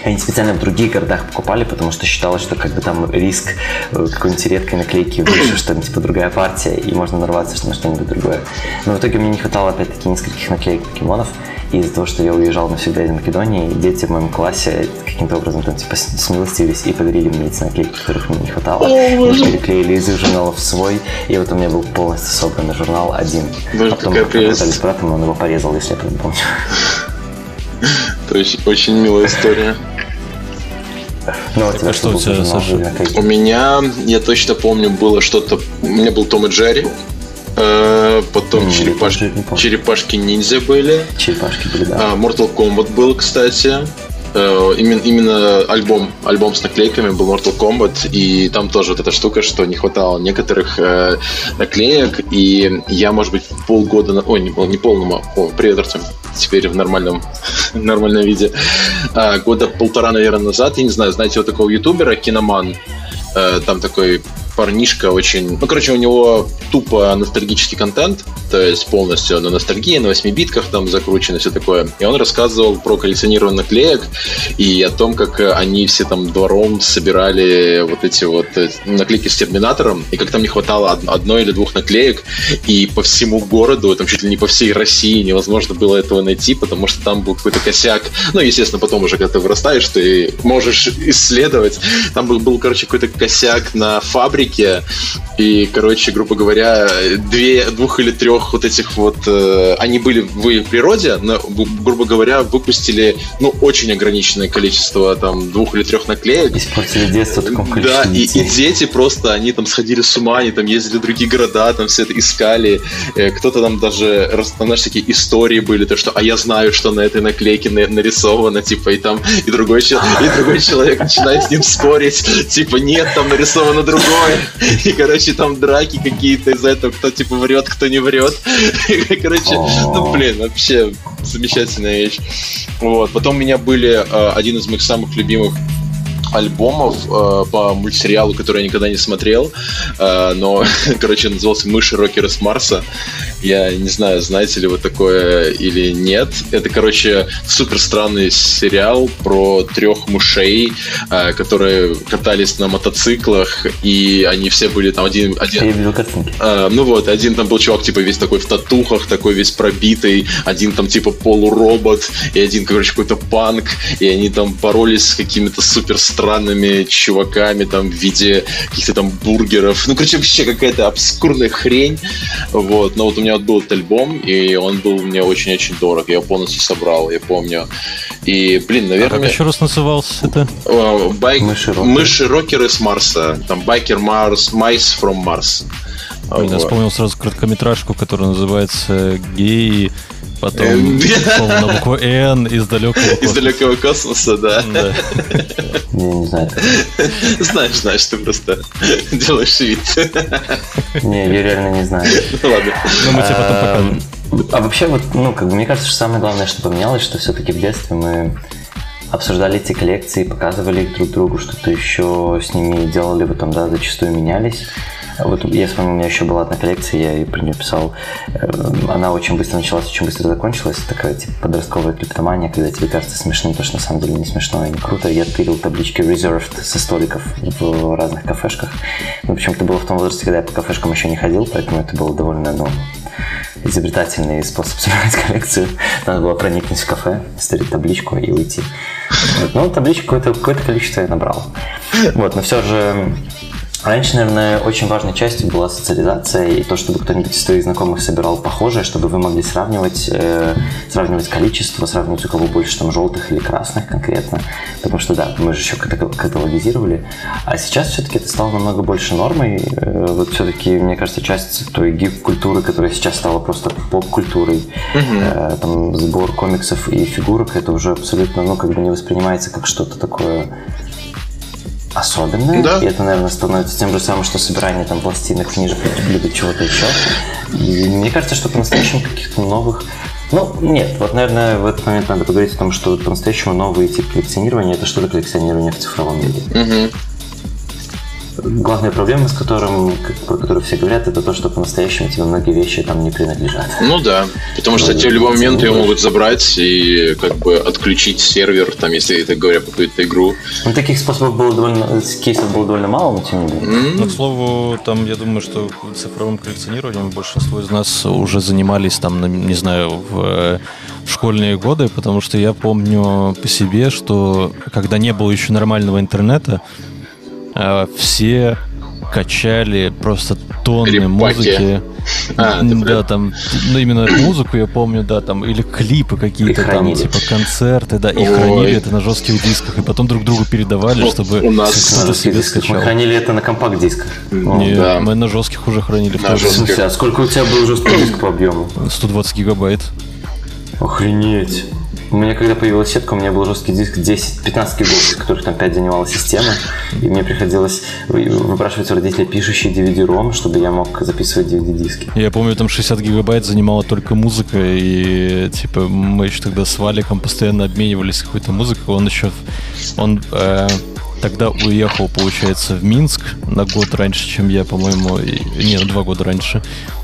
Они специально в других городах покупали, потому что считалось, что как бы там риск э, какой-нибудь редкой наклейки выше, (coughs) что там типа другая партия, и можно нарваться на что-нибудь другое. Но в итоге мне не хватало опять-таки нескольких наклеек покемонов, и из-за того, что я уезжал навсегда из Македонии, дети в моем классе каким-то образом там типа с- смилостивились и подарили мне эти наклейки, которых мне не хватало. Мы переклеили из их журналов свой, и вот у меня был полностью собранный журнал один. Боже, потом мы с братом, он его порезал, если я помню. (laughs) Это очень, очень милая история. Ну, а тебя а что у тебя, Саша? У меня, я точно помню, было что-то... У меня был Том и Джерри. э, Потом не помню. черепашки ниндзя были. Черепашки были, да. А, Mortal Kombat был, кстати. Э, Именно, именно альбом, альбом с наклейками был Mortal Kombat, и там тоже вот эта штука, что не хватало некоторых э, наклеек, и я, может быть, полгода, на- ой, не, не полному, о, привет, Артем, теперь в нормальном, (laughs) нормальном виде, А, года полтора, наверное, назад, я не знаю, знаете вот такого ютубера, Киноман, Э, там такой парнишка очень... Ну, короче, у него тупо ностальгический контент, то есть полностью на ностальгии, на 8 битках там закручено, все такое. И он рассказывал про коллекционирование наклеек и о том, как они все там двором собирали вот эти вот э, наклейки с Терминатором, и как там не хватало од- одной или двух наклеек, и по всему городу, там чуть ли не по всей России невозможно было этого найти, потому что там был какой-то косяк. Ну, естественно, потом уже, когда ты вырастаешь, ты можешь исследовать. Там был короче, какой-то косяк на фабрике, и, короче, грубо говоря, две, двух или трех вот этих вот... э, они были в природе, но, гру- грубо говоря, выпустили, ну, очень ограниченное количество, там, двух или трех наклеек. Испортили детство таком Да, и, и дети просто, они там сходили с ума, они там ездили в другие города, там все это искали. Э, Кто-то там даже, там, знаешь, такие истории были, то что, а я знаю, что на этой наклейке на- нарисовано, типа, и там, и другой, и другой человек начинает с ним спорить, типа, нет, там нарисовано другое. И, короче, там драки какие-то из-за этого, кто, типа, врет, кто не врет. Короче, ну, блин, вообще замечательная вещь. Вот. Потом у меня были э, один из моих самых любимых альбомов э, по мультсериалу, который я никогда не смотрел, э, но, (laughs) короче, назывался «Мыши Рокеры с Марса». Я не знаю, знаете ли вы такое или нет. Это, короче, супер странный сериал про трех мышей, э, которые катались на мотоциклах, и они все были там один... один Я видел картинки. э, ну вот, один там был чувак, типа, весь такой в татухах, такой весь пробитый, один там, типа, полуробот, и один, короче, какой-то панк, и они там боролись с какими-то супер странными чуваками, там, в виде каких-то там бургеров. Ну, короче, вообще какая-то обскурная хрень. Вот, но вот у меня вот был этот альбом, и он был мне очень-очень дорог. Я его полностью собрал, я помню. И, блин, А наверное... как еще раз назывался это? э, байк... Мыши-рокеры. С Марса. Там Байкер Марс, Майс from Mars. Блин, я вспомнил сразу короткометражку, которая называется «Геи», потом Эм, на букву «Н» из далекого Из космоса. далекого космоса, да. Не знаю. Знаешь, знаешь, ты просто делаешь вид. Не, я реально не знаю. Ну ладно. Ну, мы тебе потом покажем. А вообще, вот, ну, как бы, мне кажется, что самое главное, что поменялось, что все-таки в детстве мы обсуждали эти коллекции, показывали их друг другу, что-то еще с ними делали, вот там, да, зачастую менялись. А Вот я вспомнил, у меня еще была одна коллекция, я и про нее писал. Э, Она очень быстро началась, очень быстро закончилась. Такая типа подростковая клептомания, когда тебе кажется смешным, то, что на самом деле не смешно и не круто. Я тырил таблички reserved со столиков в разных кафешках. Но почему-то было в том возрасте, когда я по кафешкам еще не ходил, поэтому это было довольно, ну, изобретательный способ (laughs) собирать коллекцию. Надо было проникнуть в кафе, стырить табличку и уйти. Вот. Ну, табличку какое-то, какое-то количество я набрал. Вот, но все же Раньше, наверное, очень важной частью была социализация и то, чтобы кто-нибудь из твоих знакомых собирал похожее, чтобы вы могли сравнивать, э, сравнивать количество, сравнивать у кого больше там желтых или красных конкретно. Потому что, да, мы же еще ката- каталогизировали. А сейчас все-таки это стало намного больше нормой. Э, вот все-таки, мне кажется, часть той гик-культуры, которая сейчас стала просто поп-культурой, э, там, сбор комиксов и фигурок, это уже абсолютно, ну, как бы не воспринимается как что-то такое особенное. Да. И это, наверное, становится тем же самым, что собирание там пластинок, книжек, либо чего-то еще. И мне кажется, что по-настоящему каких-то новых ну, нет, вот, наверное, в этот момент надо поговорить о том, что по-настоящему новый тип коллекционирования – это что-то коллекционирование в цифровом мире. Мгм. Главная проблема, с которым, про которую все говорят, это то, что по-настоящему тебе многие вещи там не принадлежат. Ну да. Потому что тебе в любой момент ее могут забрать и как бы отключить сервер, там, если это говоря про какую-то игру. Ну, таких способов было довольно, кейсов было довольно мало, но тем не менее. Ну, к слову, там, я думаю, что цифровым коллекционированием большинство из нас уже занимались, там, не знаю, в в школьные годы, потому что я помню по себе, что когда не было еще нормального интернета, э, все качали просто тонны Репаки. музыки. А, да, прям- там, ну, именно музыку я помню, да, там, или клипы какие-то там, хранили. типа концерты, да, и Ой. хранили это на жестких дисках, и потом друг другу передавали, Ну, чтобы у нас- кто-то себе дисках. Мы скачал. хранили это на компакт-дисках. Не, да. мы на жестких уже хранили в На жестких. а сколько у тебя был жесткий диск по объему? 120 гигабайт. Охренеть. У меня, когда появилась сетка, у меня был жесткий диск 10-15 гигов, из которых там 5 занимала система. И мне приходилось вы- выпрашивать у родителей пишущий DVD-ROM, чтобы я мог записывать DVD-диски. Я помню, там 60 гигабайт занимала только музыка, и типа мы еще тогда с Валиком постоянно обменивались какой-то музыкой. Он еще, он э, тогда уехал, получается, в Минск на год раньше, чем я, по-моему, и- не, на два года раньше.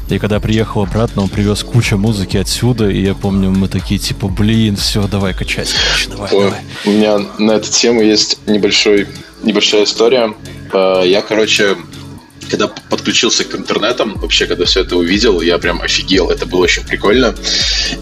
И когда приехал обратно, он привез кучу музыки отсюда, и я помню, мы такие, типа, блин, все, давай качать, короче, давай, Ой, давай. У меня на эту тему есть небольшой, небольшая история. Э, Я, короче, когда подключился к интернетам, вообще, когда все это увидел, я прям офигел, это было очень прикольно.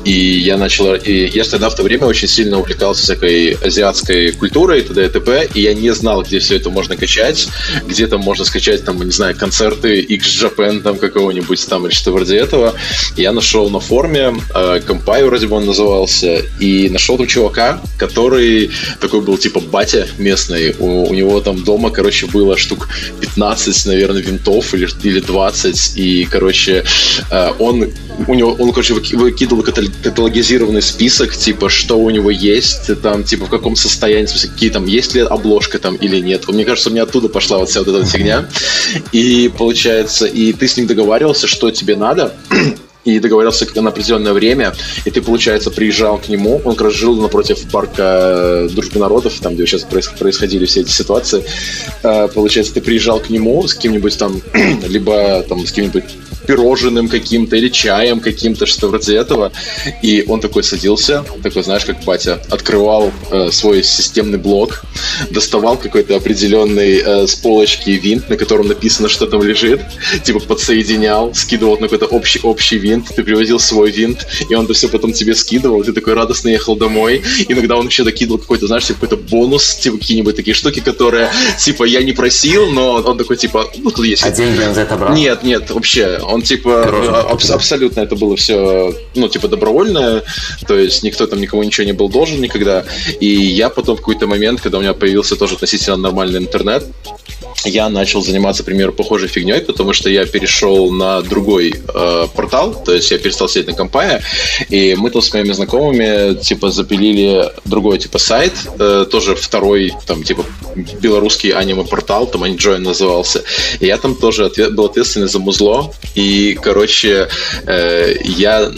И я начал... И я тогда в то время очень сильно увлекался всякой азиатской культурой, т.д. и т.п., и я не знал, где все это можно качать, где там можно скачать, там, не знаю, концерты X-Japan там какого-нибудь там или что вроде этого. Я нашел на форуме, э, Компай вроде бы он назывался, и нашел там чувака, который такой был типа батя местный. У, у него там дома, короче, было штук 15, наверное, или, или 20. И, короче, э, он у него, он, короче, выки- выкидывал катал- каталогизированный список, типа, что у него есть, там, типа, в каком состоянии, какие там, есть ли обложка там или нет. Мне кажется, у меня оттуда пошла вот вся вот эта фигня. И получается, и ты с ним договаривался, что тебе надо, и договорился на определенное время, и ты, получается, приезжал к нему, он как раз жил напротив парка Дружбы народов, там, где сейчас происходили все эти ситуации. Э, получается, ты приезжал к нему с каким-нибудь там, (clears throat) либо там с каким-нибудь пирожным каким-то или чаем каким-то, что вроде этого. И он такой садился, такой, знаешь, как батя, открывал э, свой системный блок, доставал какой-то определенный э, с полочки винт, на котором написано, что там лежит, типа подсоединял, скидывал на какой-то общий, общий винт, ты привозил свой винт, и он это все потом тебе скидывал, ты такой радостно ехал домой. Иногда он еще докидывал какой-то, знаешь, типа какой-то бонус, типа какие-нибудь такие штуки, которые, типа, я не просил, но он такой, типа, ну, тут есть. А деньги он за это брал? Нет, нет, вообще, он типа аб- абсолютно это было все, ну, типа добровольное, то есть никто там никому ничего не был должен никогда. И я потом в какой-то момент, когда у меня появился тоже относительно нормальный интернет, я начал заниматься, например, похожей фигней, потому что я перешел на другой э, портал, то есть я перестал сидеть на компании, и мы там с моими знакомыми, типа, запилили другой, типа, сайт, э, тоже второй, там, типа, белорусский аниме-портал, там AniJoin назывался, и я там тоже ответ, был ответственный за музло, и, короче, э, я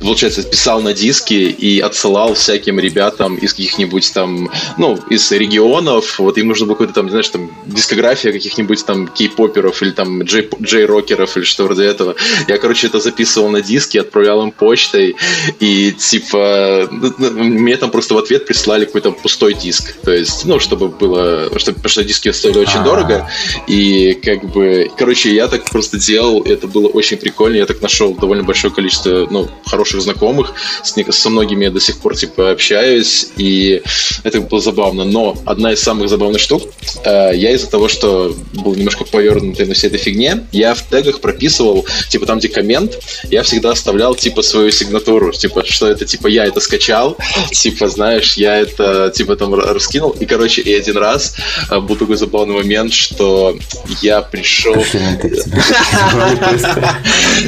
получается, писал на диски и отсылал всяким ребятам из каких-нибудь там, ну, из регионов, вот им нужно было какой-то там, знаешь, там, дискография каких-нибудь там кей-поперов или там джей- джей-рокеров или что вроде этого. Я, короче, это записывал на диски, отправлял им почтой, и, типа, ну, ну, мне там просто в ответ прислали какой-то пустой диск, то есть, ну, чтобы было, чтобы, потому что диски стоили очень А-а-а. дорого, и, как бы, короче, я так просто делал, это было очень прикольно, я так нашел довольно большое количество, ну, хороших знакомых, с, со многими я до сих пор типа общаюсь, и это было забавно. Но одна из самых забавных штук, э, я из-за того, что был немножко повернутый на всей этой фигне, я в тегах прописывал, типа там, где коммент, я всегда оставлял типа свою сигнатуру, типа, что это типа я это скачал, типа, знаешь, я это типа там раскинул, и, короче, и один раз э, был такой забавный момент, что я пришел... (laughs)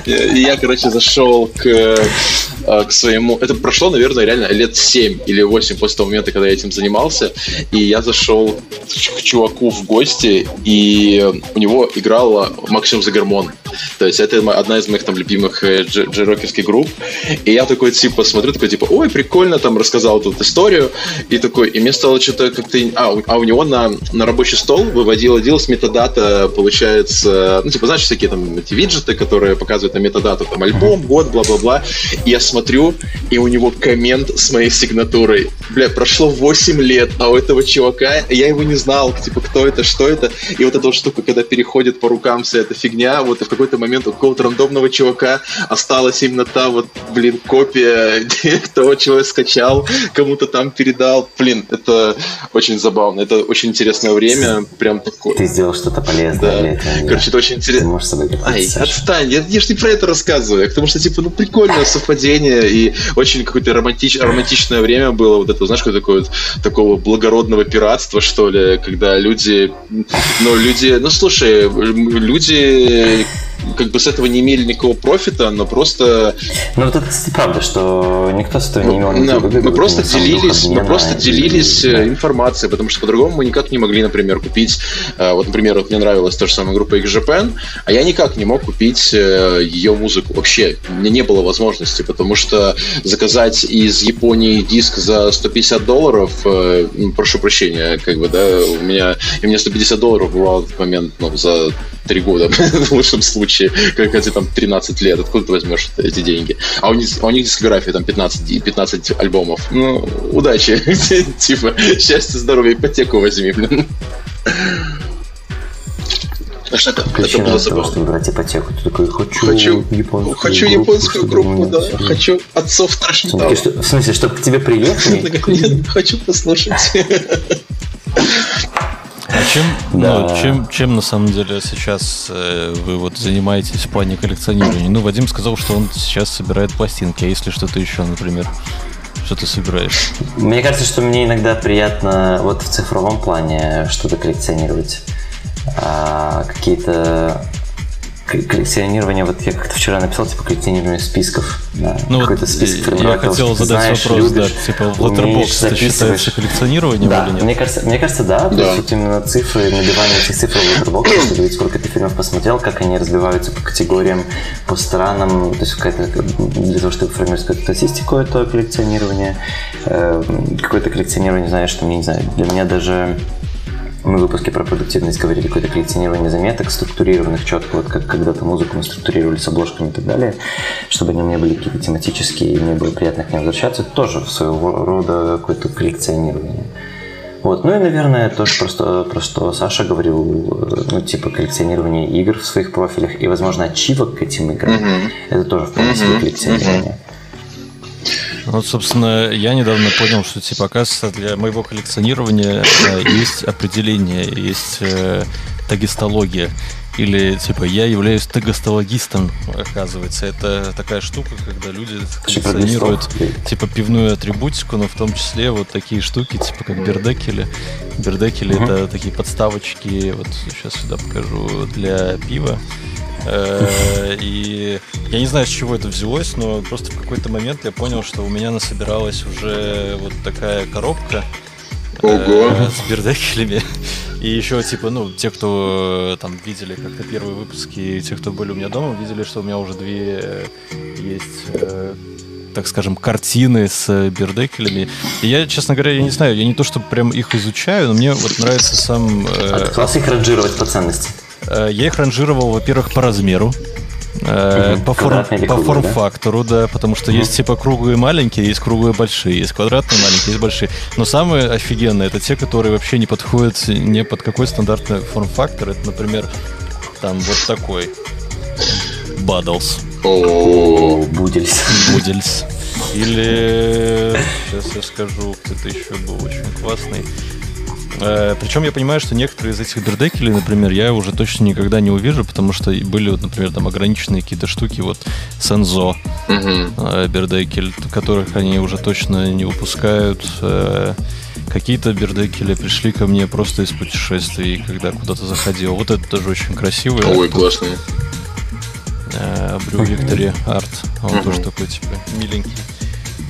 Я, короче, зашел к bitch. Э, к своему... Это прошло, наверное, реально лет 7 или 8 после того момента, когда я этим занимался, и я зашел к чуваку в гости, и у него играла Максим Загермон. То есть это одна из моих там любимых э, джерокерских групп. И я такой, типа, смотрю, такой, типа, ой, прикольно, там рассказал тут историю. И такой, и мне стало что-то как-то... А, а у него на, на рабочий стол выводил с метадата, получается, ну, типа, знаешь, всякие там эти виджеты, которые показывают на метадату, там, альбом, год, бла-бла-бла. И я смотрю, и у него коммент с моей сигнатурой. Бля, прошло 8 лет, а у этого чувака, я его не знал, типа, кто это, что это. И вот эта вот штука, когда переходит по рукам вся эта фигня, вот в какой какой-то момент у какого-то рандомного чувака осталась именно та вот, блин, копия (laughs) того, чего я скачал, кому-то там передал. Блин, это очень забавно. Это очень интересное время. Прям такое. Ты сделал что-то полезное да. Короче, это очень интересно. Ай, отстань. Я, я же не про это рассказываю. Потому что, типа, ну, прикольное совпадение и очень какое-то романтич, романтичное время было. Вот это, знаешь, такое вот такого благородного пиратства, что ли, когда люди, ну, люди, ну, слушай, люди как бы с этого не имели никакого профита, но просто... Ну вот это, кстати, правда, что никто с этого не имел никакого выгоды. Мы просто делились, мы просто делились. Э, информацией, потому что по-другому мы никак не могли, например, купить... Э, вот, например, вот мне нравилась та же самая группа X-Japan, а я никак не мог купить э, ее музыку. Вообще, мне не было возможности, потому что заказать из Японии диск за 150 долларов, прошу прощения, как бы, да, у меня, и мне 150 долларов бывало в этот момент, ну, за три года, (laughs) в лучшем случае, как эти там 13 лет, откуда ты возьмешь эти деньги? А у них, а у них дискография там 15, 15 альбомов. Ну, удачи. (laughs) типа, счастье, здоровье, ипотеку возьми, блин. Аж это, это было забавно. чтобы брать ипотеку, ты такой, хочу, хочу японскую, хочу группу, японскую группу, да, хочу отцов трэш-металла. В смысле, чтобы к тебе приехали? (laughs) Нет, хочу послушать. Чем, ну, да. ну, чем, чем на самом деле сейчас э, вы вот занимаетесь в плане коллекционирования? Ну, Вадим сказал, что он сейчас собирает пластинки, а если что-то еще, например? Что ты собираешь? Мне кажется, что мне иногда приятно вот в цифровом плане что-то коллекционировать. А, какие-то коллекционирование, вот я как-то вчера написал, типа, коллекционирование списков. Да, ну какой-то список Я хотел задать знаешь, вопрос, любишь, да, типа, в Letterboxd это считается коллекционированием да, или нет? Мне кажется, мне кажется, да, да. то есть вот именно цифры, набивание этих цифр в Letterboxd, (clears throat) чтобы видеть, сколько ты фильмов посмотрел, как они разбиваются по категориям, по странам, то есть какая-то, для того, чтобы формировать какую-то статистику, это коллекционирование, э, какое-то коллекционирование, знаешь, что, мне не знаю, для меня даже мы в выпуске про продуктивность говорили какое-то коллекционирование заметок, структурированных четко, вот как когда-то музыку мы структурировали с обложками и так далее, чтобы они у меня были какие-то тематические, и мне было приятно к ним возвращаться. Тоже своего рода какое-то коллекционирование. Вот. Ну и, наверное, тоже просто, про что Саша говорил, ну, типа коллекционирование игр в своих профилях и, возможно, ачивок к этим играм. Mm-hmm. Это тоже вполне себе mm-hmm. коллекционирование. Mm-hmm. Вот, собственно, я недавно понял, что, типа, оказывается, для моего коллекционирования э, есть определение, есть э, тагистология. Или, типа, я являюсь тагостологистом, оказывается. Это такая штука, когда люди коллекционируют, типа, пивную атрибутику, но в том числе вот такие штуки, типа, как бердекели. Бердекели uh-huh. это такие подставочки, вот сейчас сюда покажу, для пива. Э, и я не знаю, с чего это взялось, но просто в какой-то момент я понял, что у меня насобиралась уже вот такая коробка э, с бердекелями. И еще, типа, ну, те, кто там видели как-то первые выпуски, те, кто были у меня дома, видели, что у меня уже две э, есть так скажем, картины с бердекелями. И я, честно говоря, я не знаю, я не то, что прям их изучаю, но мне вот нравится сам... Э... А класс их ранжировать по ценности? Э, я их ранжировал, во-первых, по размеру. Угу. По, форм, по форм-фактору, да? да, потому что угу. есть типа круглые маленькие, есть круглые большие, есть квадратные маленькие, есть большие. Но самые офигенные это те, которые вообще не подходят ни под какой стандартный форм-фактор. Это, например, там вот такой. Бадлс. О, Будельс. Будельс. Или сейчас я скажу, кто-то еще был очень классный. Э, Причем я понимаю, что некоторые из этих бердекелей, например, я уже точно никогда не увижу, потому что были, вот, например, там ограниченные какие-то штуки, вот Сензо, uh бердекель, которых они уже точно не выпускают. Э, какие-то бердекели пришли ко мне просто из путешествий, когда куда-то заходил. Вот это тоже очень красивый. Ой, классный. Брю Виктори Арт. Он тоже такой, типа, миленький.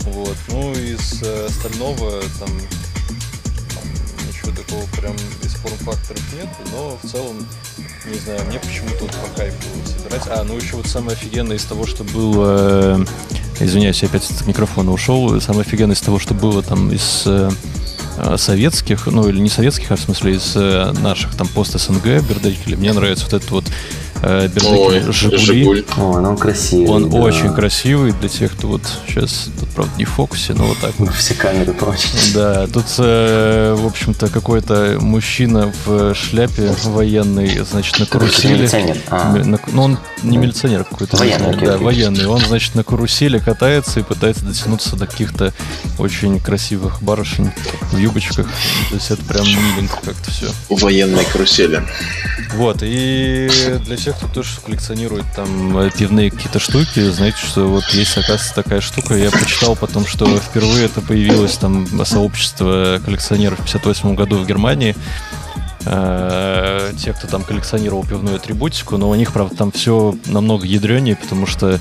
Вот. Ну, из остального там такого прям из форм-факторов нет, но в целом, не знаю, мне почему-то вот по кайфу собирать. А, ну еще вот самое офигенное из того, что было... Э, извиняюсь, я опять от микрофона ушел. Самое офигенное из того, что было там из э, советских, ну или не советских, а в смысле из э, наших там пост СНГ бердекелей. Мне нравится вот этот вот э, Бердыки Жигули. О, ну, он красивый. Он да. очень красивый для тех, кто вот сейчас, тут, правда, не в фокусе, но вот так вот. Все камеры прочь. Да, тут, э, в общем-то, какой-то мужчина в шляпе военный, значит, на карусели. Милиционер. А. На, ну, он не милиционер а какой-то. Военный. да, военный. Он, значит, на карусели катается и пытается дотянуться до каких-то очень красивых барышень в юбочках. То есть это прям миленько как-то все. Военные карусели. Вот, и для тех, кто тоже коллекционирует там пивные какие-то штуки, знаете, что вот есть, оказывается, такая штука. Я прочитал потом, что впервые это появилось там сообщество коллекционеров в 58 году в Германии. Э, те, кто там коллекционировал пивную атрибутику, но у них, правда, там все намного ядренее, потому что,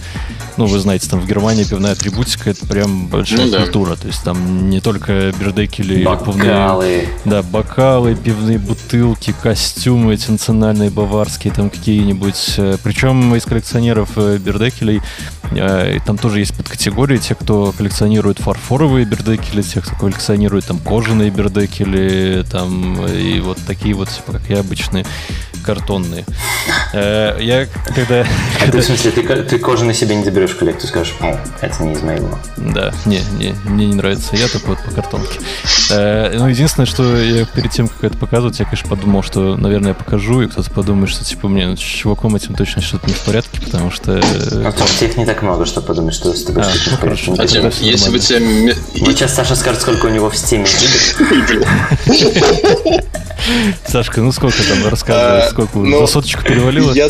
ну, вы знаете, там в Германии пивная атрибутика это прям большая ну, культура. Да. То есть там не только бердекели, бокалы. да, бокалы, пивные бутылки, костюмы эти национальные баварские, там какие-нибудь. Э, Причем из коллекционеров э, бердекелей там тоже есть подкатегории, те, кто коллекционирует фарфоровые бердекели, те, кто коллекционирует там кожаные бердекели, там и вот такие такие вот, типа, как я, обычные картонные. Э, я когда... А ты, в смысле, ты, ты кожу на себе не заберешь в коллекцию, скажешь, о, это не из моего. Да, не, не, мне не нравится, я только вот по картонке. Э, ну, единственное, что я перед тем, как это показывать, я, конечно, подумал, что, наверное, я покажу, и кто-то подумает, что, типа, мне ну, с чуваком этим точно что-то не в порядке, потому что... А то тех не так много, что подумать, что с тобой а, что-то ну, не в порядке. А тем, если бы тебе... Вот сейчас Саша скажет, сколько у него в стиме. (laughs) Сашка, ну сколько там рассказывай, сколько? Ну, За соточку перевалило? Я...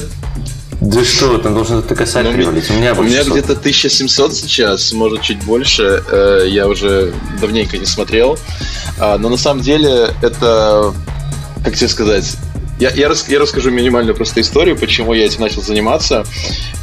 Да что, там должен ты косарь ну, перевалить. У меня, у меня где-то 1700 сейчас, может чуть больше. Э, я уже давненько не смотрел. А, но на самом деле это, как тебе сказать, Я, я, рас, я расскажу минимальную просто историю, почему я этим начал заниматься.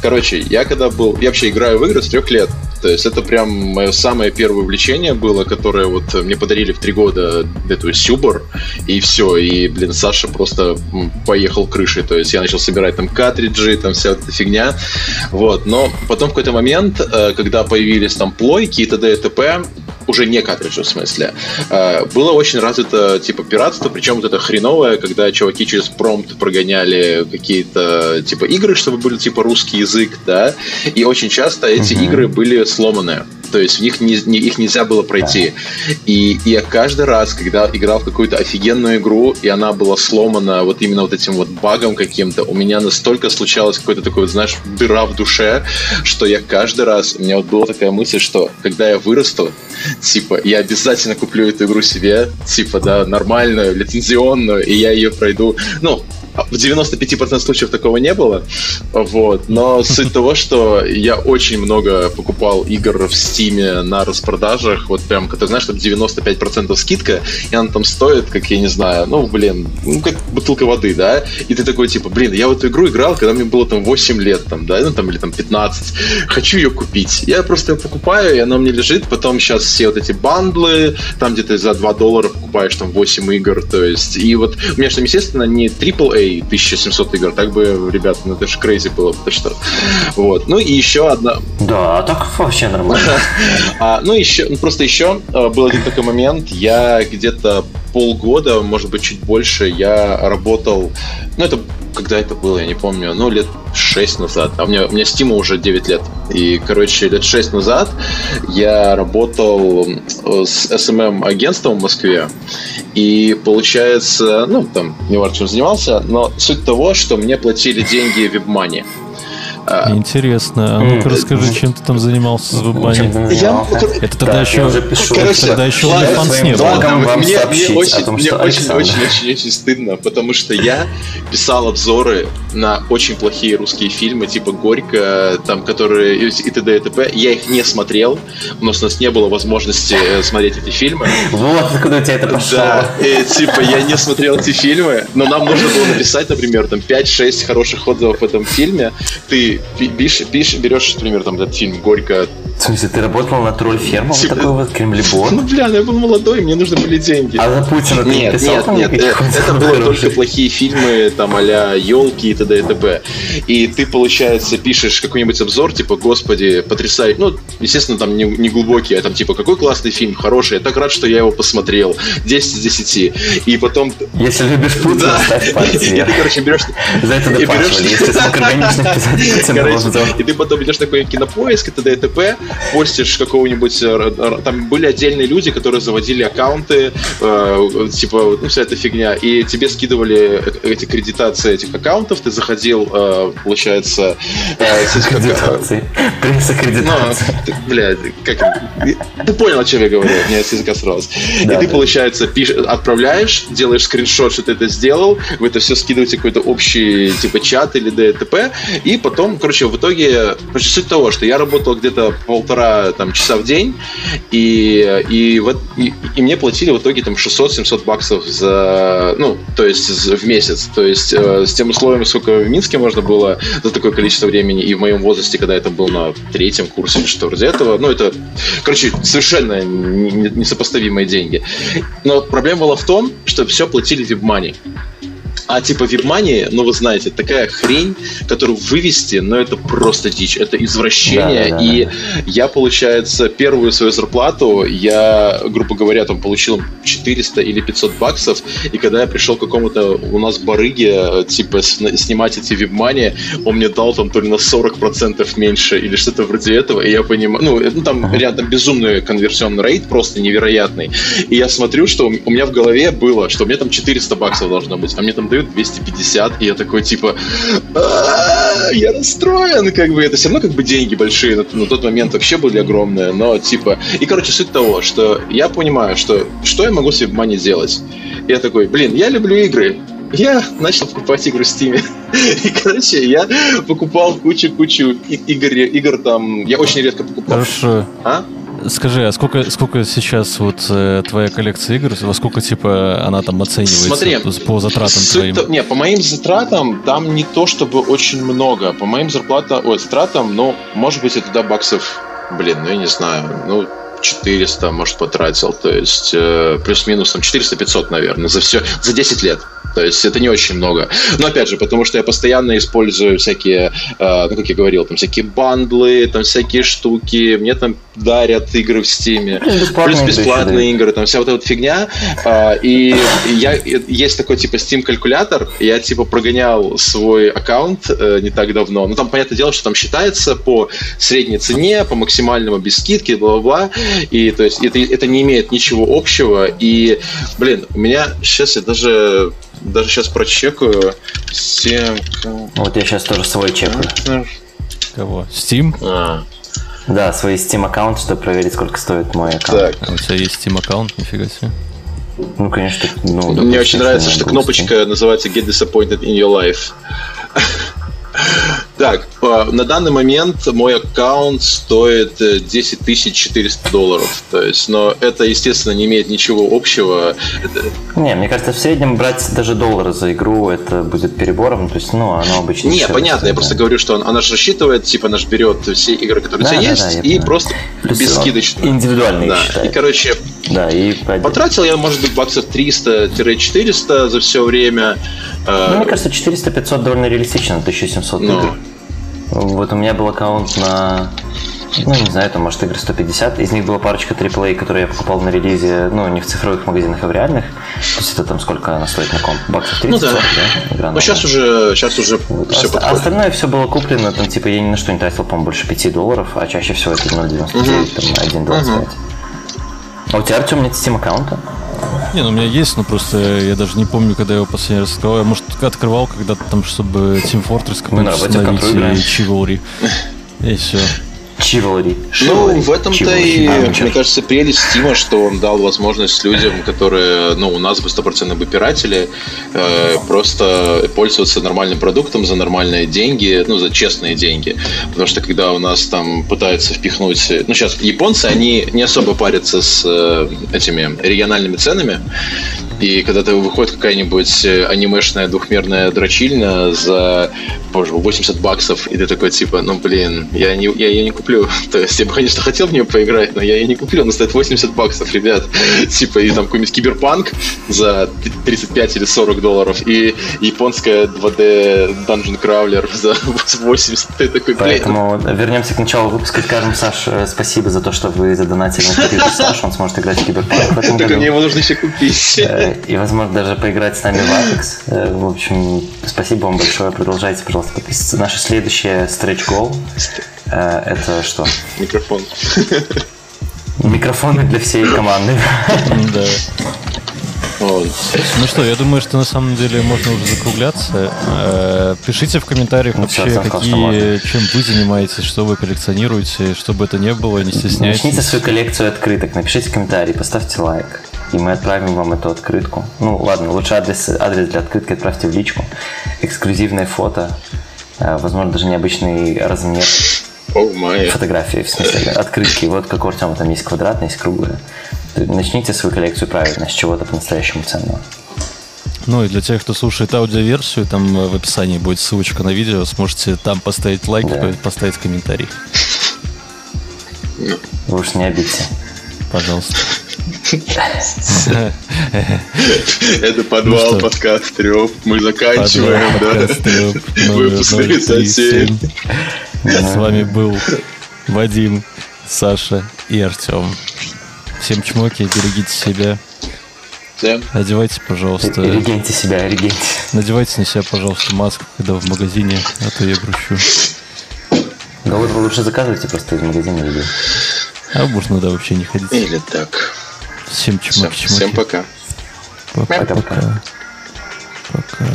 Короче, я когда был... Я вообще играю в игры с трех лет. То есть это прям мое самое первое увлечение было, которое вот мне подарили в три года эту Сюбор, и все, и, блин, Саша просто поехал крышей, то есть я начал собирать там картриджи, там вся эта фигня, вот, но потом в какой-то момент, э, когда появились там плойки и т.д. и т.п., уже не картриджи в смысле, э, было очень развито типа пиратство, причем вот это хреновое, когда чуваки через промпт прогоняли какие-то типа игры, чтобы были типа русский язык, да, и очень часто эти uh-huh. игры были сломанные. То есть в них не, не, их нельзя было пройти. И, я каждый раз, когда играл в какую-то офигенную игру, и она была сломана вот именно вот этим вот багом каким-то, у меня настолько случалось какой-то такой, вот, знаешь, дыра в душе, что я каждый раз, у меня вот была такая мысль, что когда я вырасту, типа, я обязательно куплю эту игру себе, типа, да, нормальную, лицензионную, и я ее пройду. Ну, в 95% случаев такого не было. Вот. Но суть того, что я очень много покупал игр в Стиме на распродажах. Вот прям, ты знаешь, что 95% скидка, и она там стоит, как я не знаю, ну, блин, ну, как бутылка воды, да? И ты такой, типа, блин, я в эту игру играл, когда мне было там 8 лет, там, да, ну, там, или там 15. Хочу ее купить. Я просто ее покупаю, и она мне лежит. Потом сейчас все вот эти бандлы, там где-то за 2 доллара покупаешь там 8 игр, то есть, и вот у меня же там, естественно, не AAA 1700 игр. Так бы, ребят, ну это же крейзи было бы, что. Вот. Ну и еще одна... Да, так вообще нормально. (laughs) а, ну еще, ну, просто еще а, был один такой момент, я где-то полгода, может быть, чуть больше, я работал, ну, это когда это было, я не помню, ну, лет 6 назад, а у меня, у меня Стима уже 9 лет, и, короче, лет 6 назад я работал с SMM-агентством в Москве, и получается, ну, там, не важно, чем занимался, но суть того, что мне платили деньги WebMoney. А, Интересно. А ну-ка расскажи, чем ты там занимался с веб Я... Это тогда еще, Короче, тогда еще OnlyFans не было. Мне, мне очень, мне очень, очень, очень, очень стыдно, потому что я писал обзоры на очень плохие русские фильмы, типа Горько, там, которые и т.д. и т.п. Я их не смотрел, у нас, у нас не было возможности э, смотреть эти фильмы. Вот откуда у тебя это пошло. Да, и, типа я не смотрел эти фильмы, но нам нужно было написать, например, там 5-6 хороших отзывов в этом фильме. Ты пишешь, пишешь, берешь, например, там этот фильм «Горько». В смысле, ты работал на тролль ферму? Типа, такой вот кремлебор? Ну, бля, ну я был молодой, мне нужны были деньги. А за Путина ты нет, писал нет, нет, нет, это было только плохие фильмы, там, а-ля елки и т.д. и т.п. И ты, получается, пишешь какой-нибудь обзор, типа, господи, потрясающий, ну, естественно, там не, не глубокий, а там, типа, какой классный фильм, хороший, я так рад, что я его посмотрел, 10 из 10. И потом... Если любишь Путина, да. ставь пальцы. И ты, короче, берешь... За это если органично писать. И ты потом идешь такой кинопоиск и т.д. и т.п., постишь какого-нибудь... Э, там были отдельные люди, которые заводили аккаунты, э, типа, ну, вся эта фигня, и тебе скидывали эти кредитации этих аккаунтов, ты заходил, э, получается... Аккредитации. Пресс-аккредитация. Ну, бля, как... Ты понял, о чем я говорю, мне с языка сралось. И ты, получается, пиш... отправляешь, делаешь скриншот, что ты это сделал, вы это все скидываете какой-то общий, типа, чат или ДТП, и потом, короче, в итоге, суть того, что я работал где-то полтора там, часа в день, и, и, вот, и, и мне платили в итоге там 600-700 баксов за, ну, то есть в месяц. То есть э, с тем условием, сколько в Минске можно было за такое количество времени, и в моем возрасте, когда это был на третьем курсе что вроде этого, ну, это, короче, совершенно несопоставимые деньги. Но проблема была в том, что все платили в WebMoney. А типа WebMoney, ну вы знаете, такая хрень, которую вывести, ну это просто дичь, это извращение. Да, да, и да. я, получается, первую свою зарплату, я, грубо говоря, там получил 400 или 500 баксов, и когда я пришел к какому-то у нас барыге, типа, снимать эти WebMoney, он мне дал там то ли на 40% меньше или что-то вроде этого, и я понимаю, ну, ну там uh-huh. рядом безумный конверсионный рейд, просто невероятный. И я смотрю, что у меня в голове было, что мне там 400 баксов должно быть, а мне там дают дают 250, и я такой, типа, я расстроен, как бы, это все равно как бы деньги большие, на, на тот момент вообще были огромные, но типа, и, короче, суть того, что я понимаю, что, что я могу себе в мане делать? Я такой, блин, я люблю игры, я начал покупать игры в Steam. (laughs) И, короче, я покупал кучу-кучу игр, игр там. Я очень редко покупал. Хорошо. А? Скажи, а сколько, сколько сейчас вот э, твоя коллекция игр, во сколько типа она там оценивается Смотри, по затратам твоим? Суть-то- не, по моим затратам там не то чтобы очень много. По моим зарплатам, ой, затратам, ну, может быть, я туда баксов, блин, ну я не знаю, ну 400, может, потратил. То есть э, плюс-минус там 400-500, наверное, за все, за 10 лет. То есть это не очень много. Но опять же, потому что я постоянно использую всякие, э, ну, как я говорил, там всякие бандлы, там всякие штуки, мне там дарят игры в Стиме. Ну, Плюс бесплатные игры, там вся вот эта вот фигня. А, И я, есть такой типа Steam калькулятор. Я типа прогонял свой аккаунт э, не так давно. Ну там понятное дело, что там считается по средней цене, по максимальному без скидки, бла-бла-бла. И то есть это, это не имеет ничего общего. И, блин, у меня сейчас я даже даже сейчас прочекаю. Steam... Вот я сейчас тоже свой чекаю. Кого? Steam? А, Да, свой Steam аккаунт, чтобы проверить, сколько стоит мой аккаунт. так. А у тебя есть Steam аккаунт? Нифига себе. Ну, конечно, ну, Мне допустим, очень нравится, что кнопочка называется Get Disappointed in Your Life. Так, э, на данный момент мой аккаунт стоит э, 10 400 долларов. То есть, но это, естественно, не имеет ничего общего. Не, мне кажется, в среднем брать даже доллар за игру это будет перебором. То есть, ну, оно обычно... Не, понятно, я просто говорю, что он- она же рассчитывает, типа, она же берет все игры, которые у тебя да, есть, да, и понимаю. просто Плюс без он скидочно. Индивидуально Да. И, короче, Да, и по- потратил я, может быть, баксов 300-400 за все время. Э, Ну, мне кажется, 400-500 довольно реалистично, 1700 Ну. игр. Вот у меня был аккаунт на, ну, не знаю, там, может, игры 150. Из них была парочка AAA, которые я покупал на релизе, ну, не в цифровых магазинах, а в реальных. То есть это там сколько она стоит на комп? Баксов 30 Ну да. да? Игра Ну, сейчас уже, сейчас уже Вот. все подходит. остальное все было куплено, там, типа, я ни на что не тратил, по-моему, больше 5 долларов, а чаще всего это 0,99, там, 1,25. А у тебя, Артем, нет Steam аккаунта? Не, ну у меня есть, но просто я даже не помню, когда я его последний раз открывал. Я, может, открывал когда-то там, чтобы Team Fortress в установить (laughs) и Chivalry. И все. Chivalry. Ну, в этом-то и, А, ну, мне кажется, прелесть Стима, что он дал возможность людям, которые, ну, у нас бы стопроцентно бы пиратели, э, просто пользоваться нормальным продуктом за нормальные деньги, ну, за честные деньги. Потому что когда у нас там пытаются впихнуть... Ну, сейчас японцы, они не особо парятся с э, этими региональными ценами, и когда ты выходит какая-нибудь э, анимешная двухмерная дрочильня за, боже, 80 баксов, и ты такой, типа, ну, блин, я, не, я ее не куплю. (laughs) То есть я бы, конечно, хотел в нее поиграть, но я ее не куплю. Она стоит 80 баксов, ребят. (laughs) Типа, и там какой-нибудь киберпанк за 35 или 40 долларов, и японская 2D Dungeon Crawler (laughs) за 80. Ты такой, блин, Поэтому вернемся к началу выпуска. Скажем, Саш, э, спасибо за то, что вы задонатили на компьютер Саш. Он сможет играть в Киберпанк в этом так году. мне его нужно еще купить. И, возможно, даже поиграть с нами в Apex. Э, В общем, спасибо вам большое. Продолжайте, пожалуйста, подписываться. Наша следующая stretch goal э, это что? Микрофон. Микрофоны для всей команды. Да. Вот. Ну что, я думаю, что на самом деле можно уже закругляться. Э, Пишите в комментариях Ну вообще, какие, чем вы занимаетесь, что вы коллекционируете, что бы это ни было, не стесняйтесь. Начните свою коллекцию открыток, напишите комментарий, поставьте лайк. И мы отправим вам эту открытку. Ну ладно, лучше адрес, адрес для открытки отправьте в личку. Эксклюзивное фото. Возможно, даже необычный размер май. фотографии, в смысле, открытки. Вот как у Артема там есть квадратные, есть круглые. Начните свою коллекцию правильно, с чего-то по-настоящему ценного. Ну и для тех, кто слушает аудиоверсию, там э, в описании будет ссылочка на видео, сможете там поставить лайк, Да. по- поставить комментарий. Вы уж не обидьте. Пожалуйста. Это подвал Ну подкаст Трёп. Мы заканчиваем, Подвал, да. подкаст «Трёп», (laughs) номер Выпуск 037. 37. С вами был Вадим, Саша и Артем. Всем чмоки, берегите себя. Да. Одевайте, пожалуйста, Регеньте себя, регеньте. надевайте на себя, пожалуйста, маску, когда в магазине, а то я грущу. Да вот вы лучше заказывайте просто из магазина еду. А можно, да, вообще не ходить. Или так. Всем чмоки, чмоки. Всем пока. Пока-пока. Пока-пока. Пока.